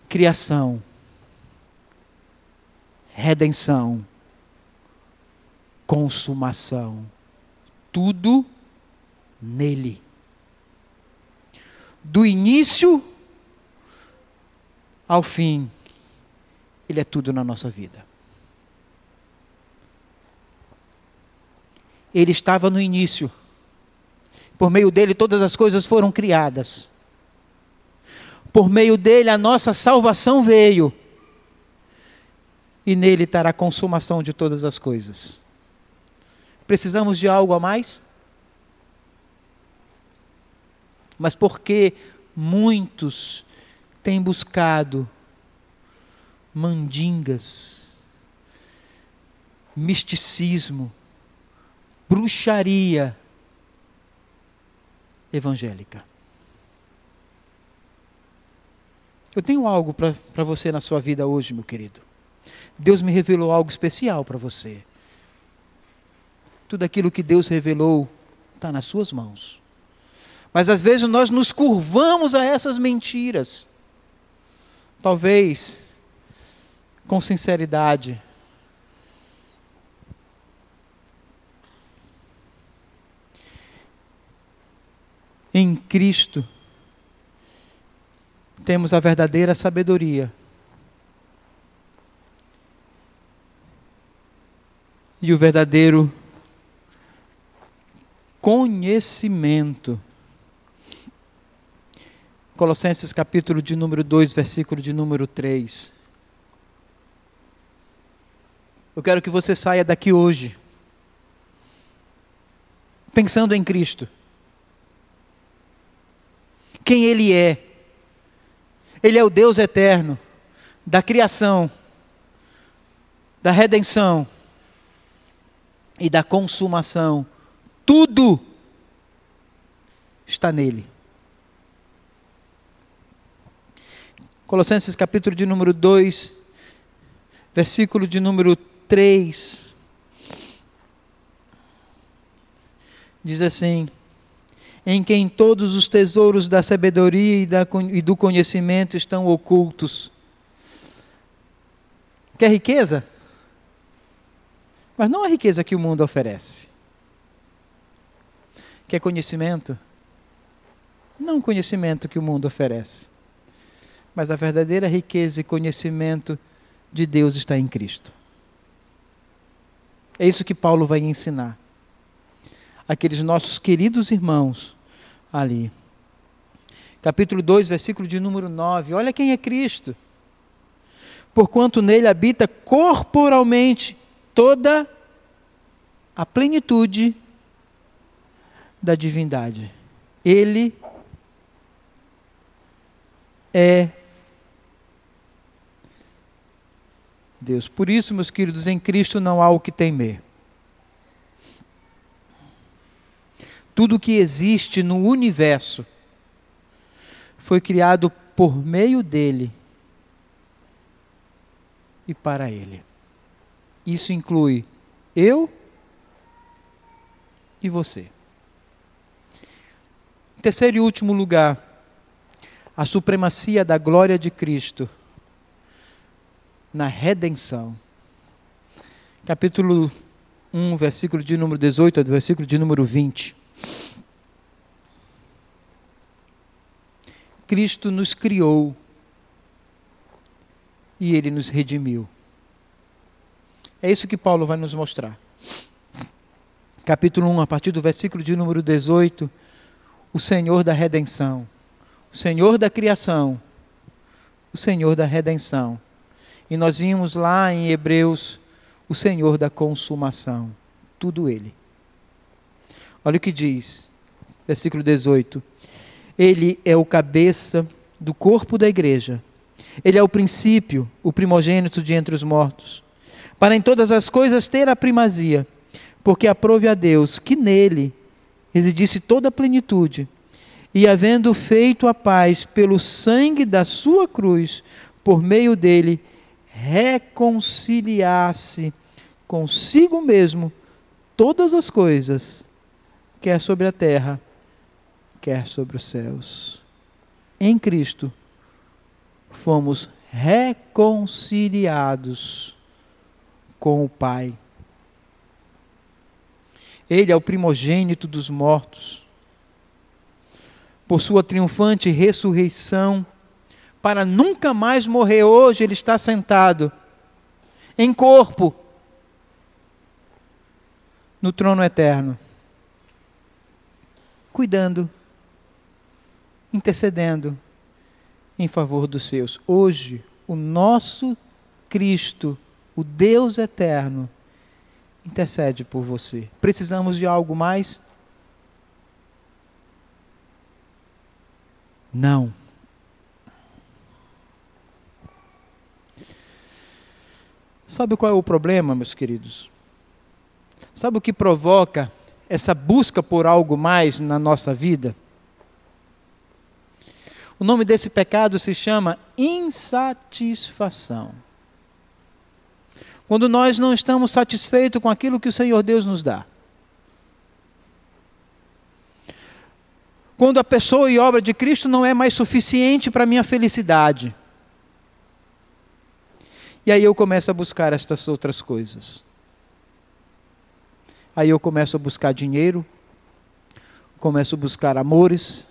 Criação, redenção, consumação, tudo nele. Do início ao fim, Ele é tudo na nossa vida. ele estava no início. Por meio dele todas as coisas foram criadas. Por meio dele a nossa salvação veio. E nele estará a consumação de todas as coisas. Precisamos de algo a mais? Mas porque muitos têm buscado mandingas, misticismo, bruxaria evangélica. Eu tenho algo para você na sua vida hoje, meu querido. Deus me revelou algo especial para você. Tudo aquilo que Deus revelou está nas suas mãos. Mas às vezes nós nos curvamos a essas mentiras. Talvez com sinceridade. Em Cristo temos a verdadeira sabedoria. E o verdadeiro conhecimento. Colossenses capítulo de número 2, versículo de número 3. Eu quero que você saia daqui hoje pensando em Cristo. Quem Ele é. Ele é o Deus eterno da criação, da redenção e da consumação tudo está nele. Colossenses capítulo de número 2, versículo de número 3. Diz assim: Em quem todos os tesouros da sabedoria e, da, e do conhecimento estão ocultos. Quer riqueza? Mas não a riqueza que o mundo oferece. Quer conhecimento? Não o conhecimento que o mundo oferece, mas a verdadeira riqueza e conhecimento de Deus está em Cristo. É isso que Paulo vai ensinar. Aqueles nossos queridos irmãos ali. Capítulo 2, versículo de número 9. Olha quem é Cristo. Porquanto nele habita corporalmente toda a plenitude da divindade. Ele é Deus. Por isso, meus queridos, em Cristo não há o que temer. Tudo que existe no universo foi criado por meio dele e para ele. Isso inclui eu e você terceiro e último lugar, a supremacia da glória de Cristo na redenção. Capítulo 1, versículo de número 18 ao versículo de número 20. Cristo nos criou e ele nos redimiu. É isso que Paulo vai nos mostrar. Capítulo 1, a partir do versículo de número 18 o Senhor da redenção, o Senhor da criação, o Senhor da redenção. E nós vimos lá em Hebreus o Senhor da consumação, tudo Ele. Olha o que diz, versículo 18: Ele é o cabeça do corpo da igreja, Ele é o princípio, o primogênito de entre os mortos, para em todas as coisas ter a primazia, porque aprove a Deus que nele residisse toda a plenitude, e havendo feito a paz pelo sangue da sua cruz, por meio dele, reconciliasse consigo mesmo todas as coisas, quer sobre a terra, quer sobre os céus. Em Cristo fomos reconciliados com o Pai ele é o primogênito dos mortos. Por sua triunfante ressurreição, para nunca mais morrer, hoje ele está sentado em corpo no trono eterno, cuidando, intercedendo em favor dos seus. Hoje, o nosso Cristo, o Deus eterno, intercede por você. Precisamos de algo mais? Não. Sabe qual é o problema, meus queridos? Sabe o que provoca essa busca por algo mais na nossa vida? O nome desse pecado se chama insatisfação. Quando nós não estamos satisfeitos com aquilo que o Senhor Deus nos dá. quando a pessoa e obra de Cristo não é mais suficiente para minha felicidade. E aí eu começo a buscar estas outras coisas. Aí eu começo a buscar dinheiro, começo a buscar amores,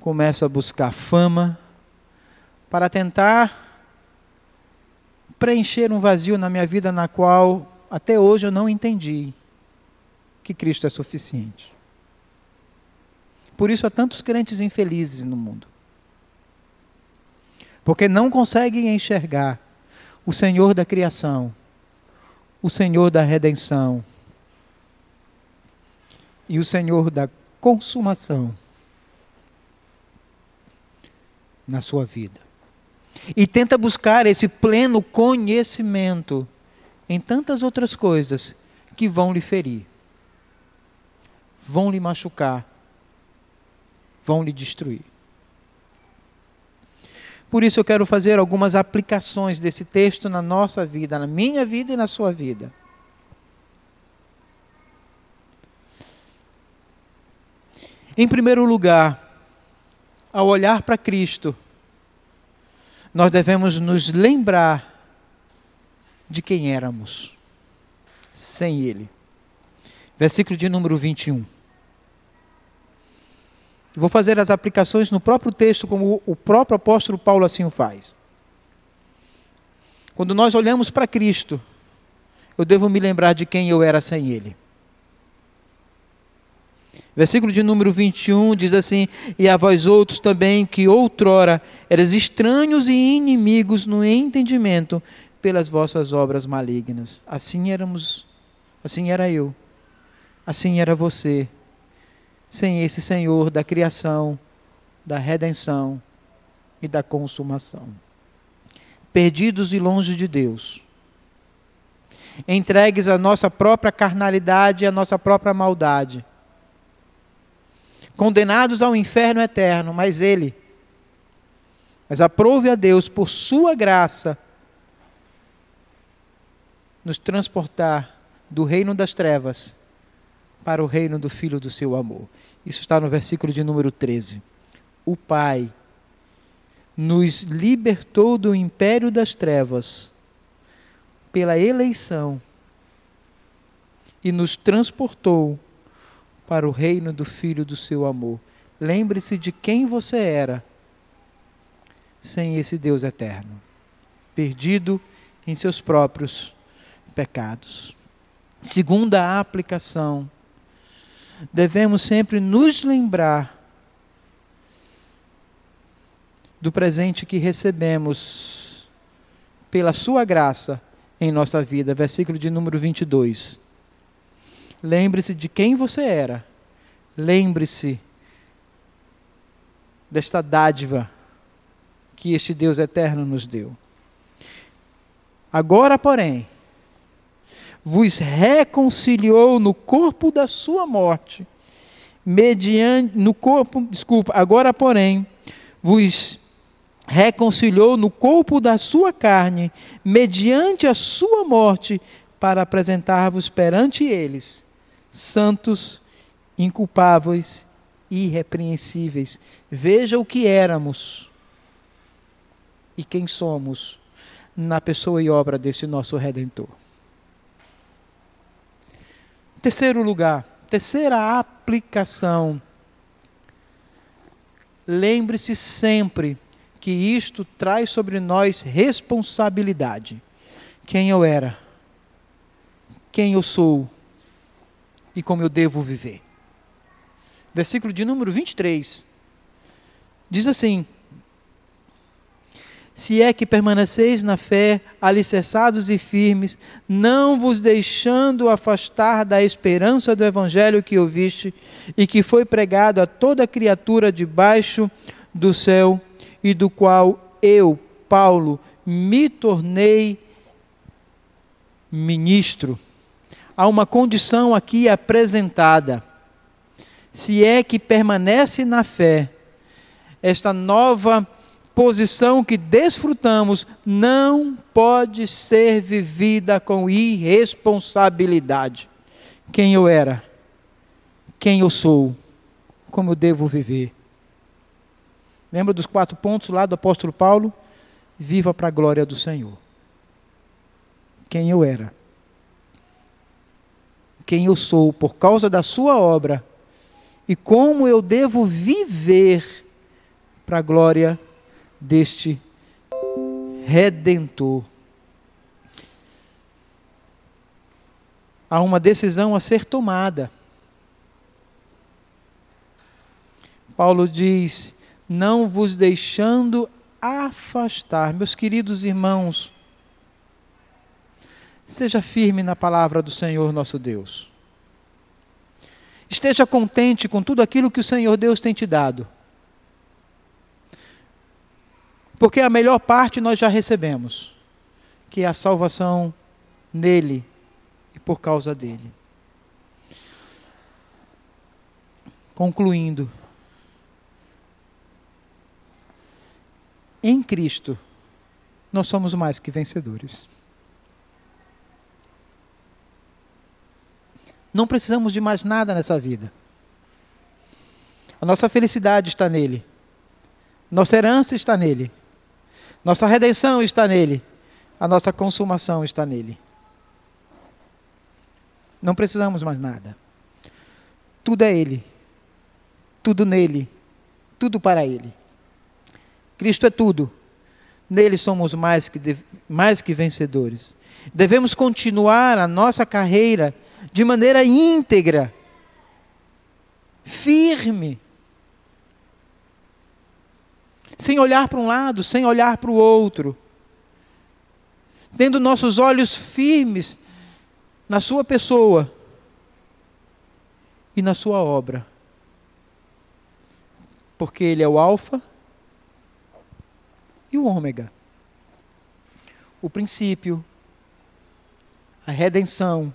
começo a buscar fama, para tentar preencher um vazio na minha vida na qual até hoje eu não entendi que Cristo é suficiente. Por isso há tantos crentes infelizes no mundo. Porque não conseguem enxergar o Senhor da criação, o Senhor da redenção e o Senhor da consumação na sua vida. E tenta buscar esse pleno conhecimento em tantas outras coisas que vão lhe ferir, vão lhe machucar, vão lhe destruir. Por isso eu quero fazer algumas aplicações desse texto na nossa vida, na minha vida e na sua vida. Em primeiro lugar, ao olhar para Cristo, nós devemos nos lembrar de quem éramos sem Ele. Versículo de número 21. Vou fazer as aplicações no próprio texto, como o próprio apóstolo Paulo assim o faz. Quando nós olhamos para Cristo, eu devo me lembrar de quem eu era sem Ele. Versículo de número 21 diz assim: E a vós outros também, que outrora eras estranhos e inimigos no entendimento pelas vossas obras malignas. Assim éramos, assim era eu, assim era você, sem esse Senhor da criação, da redenção e da consumação. Perdidos e longe de Deus, entregues à nossa própria carnalidade e à nossa própria maldade condenados ao inferno eterno, mas ele, mas aprove a Deus por sua graça nos transportar do reino das trevas para o reino do filho do seu amor. Isso está no versículo de número 13. O Pai nos libertou do império das trevas pela eleição e nos transportou para o reino do Filho do seu amor. Lembre-se de quem você era sem esse Deus eterno, perdido em seus próprios pecados. Segunda aplicação, devemos sempre nos lembrar do presente que recebemos pela sua graça em nossa vida. Versículo de número 22. Lembre-se de quem você era. Lembre-se desta dádiva que este Deus eterno nos deu. Agora, porém, vos reconciliou no corpo da sua morte, mediante no corpo, desculpa, agora, porém, vos reconciliou no corpo da sua carne, mediante a sua morte, para apresentar-vos perante eles santos, inculpáveis, irrepreensíveis. Veja o que éramos e quem somos na pessoa e obra desse nosso redentor. Terceiro lugar, terceira aplicação. Lembre-se sempre que isto traz sobre nós responsabilidade. Quem eu era, quem eu sou, e como eu devo viver. Versículo de número 23 diz assim: Se é que permaneceis na fé, alicerçados e firmes, não vos deixando afastar da esperança do evangelho que ouviste e que foi pregado a toda criatura debaixo do céu, e do qual eu, Paulo, me tornei ministro há uma condição aqui apresentada. Se é que permanece na fé, esta nova posição que desfrutamos não pode ser vivida com irresponsabilidade. Quem eu era, quem eu sou, como eu devo viver. Lembra dos quatro pontos lá do apóstolo Paulo? Viva para a glória do Senhor. Quem eu era. Quem eu sou por causa da sua obra e como eu devo viver para a glória deste redentor. Há uma decisão a ser tomada. Paulo diz: não vos deixando afastar. Meus queridos irmãos, seja firme na palavra do Senhor nosso Deus. Esteja contente com tudo aquilo que o Senhor Deus tem te dado. Porque a melhor parte nós já recebemos, que é a salvação nele e por causa dele. Concluindo, em Cristo, nós somos mais que vencedores. Não precisamos de mais nada nessa vida. A nossa felicidade está nele. Nossa herança está nele. Nossa redenção está nele. A nossa consumação está nele. Não precisamos mais nada. Tudo é Ele. Tudo nele. Tudo para Ele. Cristo é tudo. Nele somos mais que, mais que vencedores. Devemos continuar a nossa carreira de maneira íntegra, firme, sem olhar para um lado, sem olhar para o outro, tendo nossos olhos firmes na Sua pessoa e na Sua obra, porque Ele é o Alfa e o Ômega, o princípio, a redenção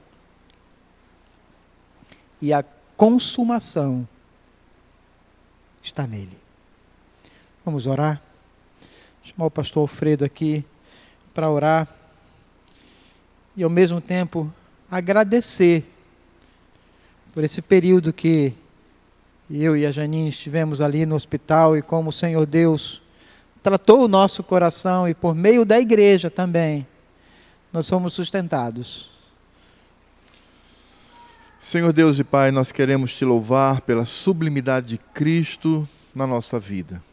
e a consumação está nele. Vamos orar? Chamar o pastor Alfredo aqui para orar e ao mesmo tempo agradecer por esse período que eu e a Janine estivemos ali no hospital e como o Senhor Deus tratou o nosso coração e por meio da igreja também nós somos sustentados. Senhor Deus e Pai, nós queremos te louvar pela sublimidade de Cristo na nossa vida.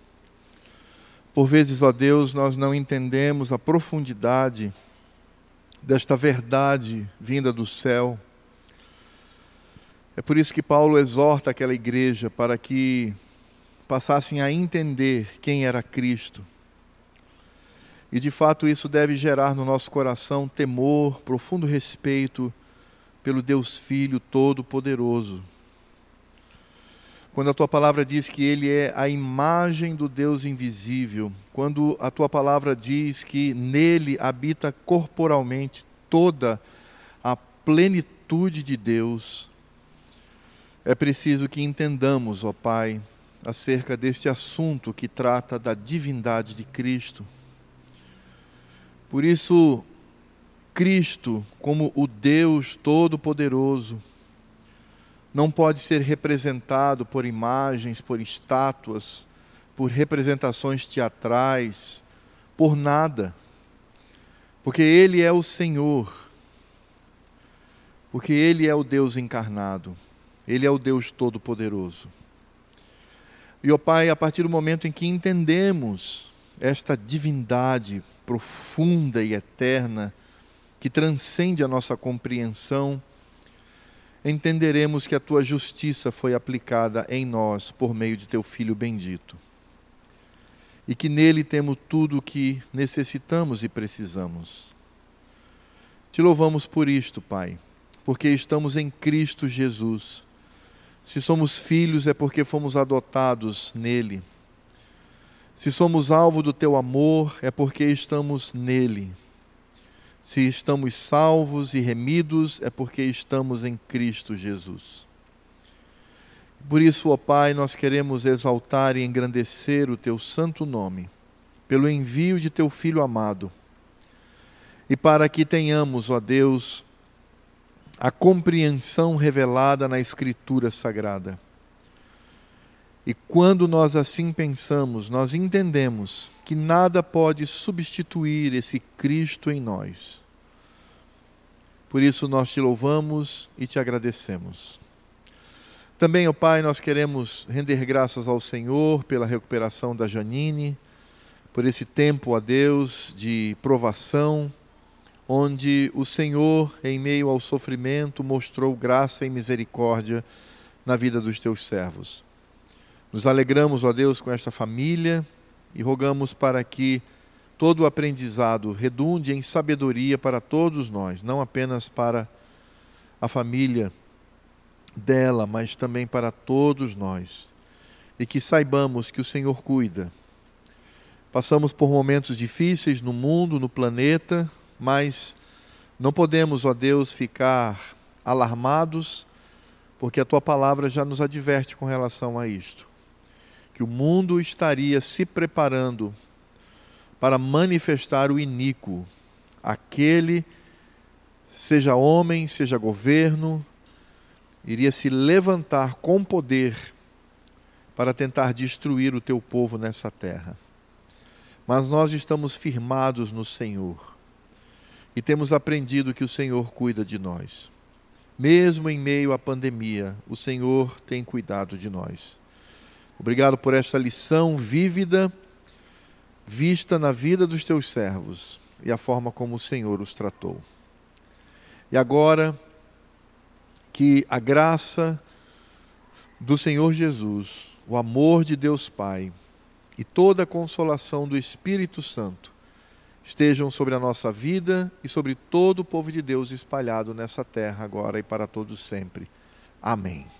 Por vezes, ó Deus, nós não entendemos a profundidade desta verdade vinda do céu. É por isso que Paulo exorta aquela igreja para que passassem a entender quem era Cristo. E de fato isso deve gerar no nosso coração temor, profundo respeito pelo Deus Filho Todo-Poderoso quando a tua palavra diz que ele é a imagem do Deus invisível, quando a tua palavra diz que nele habita corporalmente toda a plenitude de Deus, é preciso que entendamos, ó Pai, acerca deste assunto que trata da divindade de Cristo. Por isso, Cristo, como o Deus Todo-Poderoso, não pode ser representado por imagens, por estátuas, por representações teatrais, por nada. Porque Ele é o Senhor. Porque Ele é o Deus encarnado. Ele é o Deus Todo-Poderoso. E, ó oh Pai, a partir do momento em que entendemos esta divindade profunda e eterna, que transcende a nossa compreensão, entenderemos que a tua justiça foi aplicada em nós por meio de teu Filho bendito. E que nele temos tudo o que necessitamos e precisamos. Te louvamos por isto, Pai, porque estamos em Cristo Jesus. Se somos filhos é porque fomos adotados nele. Se somos alvo do teu amor é porque estamos nele. Se estamos salvos e remidos, é porque estamos em Cristo Jesus. Por isso, ó Pai, nós queremos exaltar e engrandecer o Teu santo nome, pelo envio de Teu Filho amado, e para que tenhamos, ó Deus, a compreensão revelada na Escritura Sagrada. E quando nós assim pensamos, nós entendemos que nada pode substituir esse Cristo em nós. Por isso nós te louvamos e te agradecemos. Também, ó Pai, nós queremos render graças ao Senhor pela recuperação da Janine, por esse tempo, a Deus, de provação, onde o Senhor, em meio ao sofrimento, mostrou graça e misericórdia na vida dos teus servos. Nos alegramos, ó Deus, com esta família e rogamos para que todo o aprendizado redunde em sabedoria para todos nós, não apenas para a família dela, mas também para todos nós. E que saibamos que o Senhor cuida. Passamos por momentos difíceis no mundo, no planeta, mas não podemos, ó Deus, ficar alarmados, porque a tua palavra já nos adverte com relação a isto. Que o mundo estaria se preparando para manifestar o iníquo, aquele, seja homem, seja governo, iria se levantar com poder para tentar destruir o teu povo nessa terra. Mas nós estamos firmados no Senhor e temos aprendido que o Senhor cuida de nós. Mesmo em meio à pandemia, o Senhor tem cuidado de nós. Obrigado por esta lição vívida vista na vida dos teus servos e a forma como o Senhor os tratou. E agora, que a graça do Senhor Jesus, o amor de Deus Pai e toda a consolação do Espírito Santo estejam sobre a nossa vida e sobre todo o povo de Deus espalhado nessa terra agora e para todos sempre. Amém.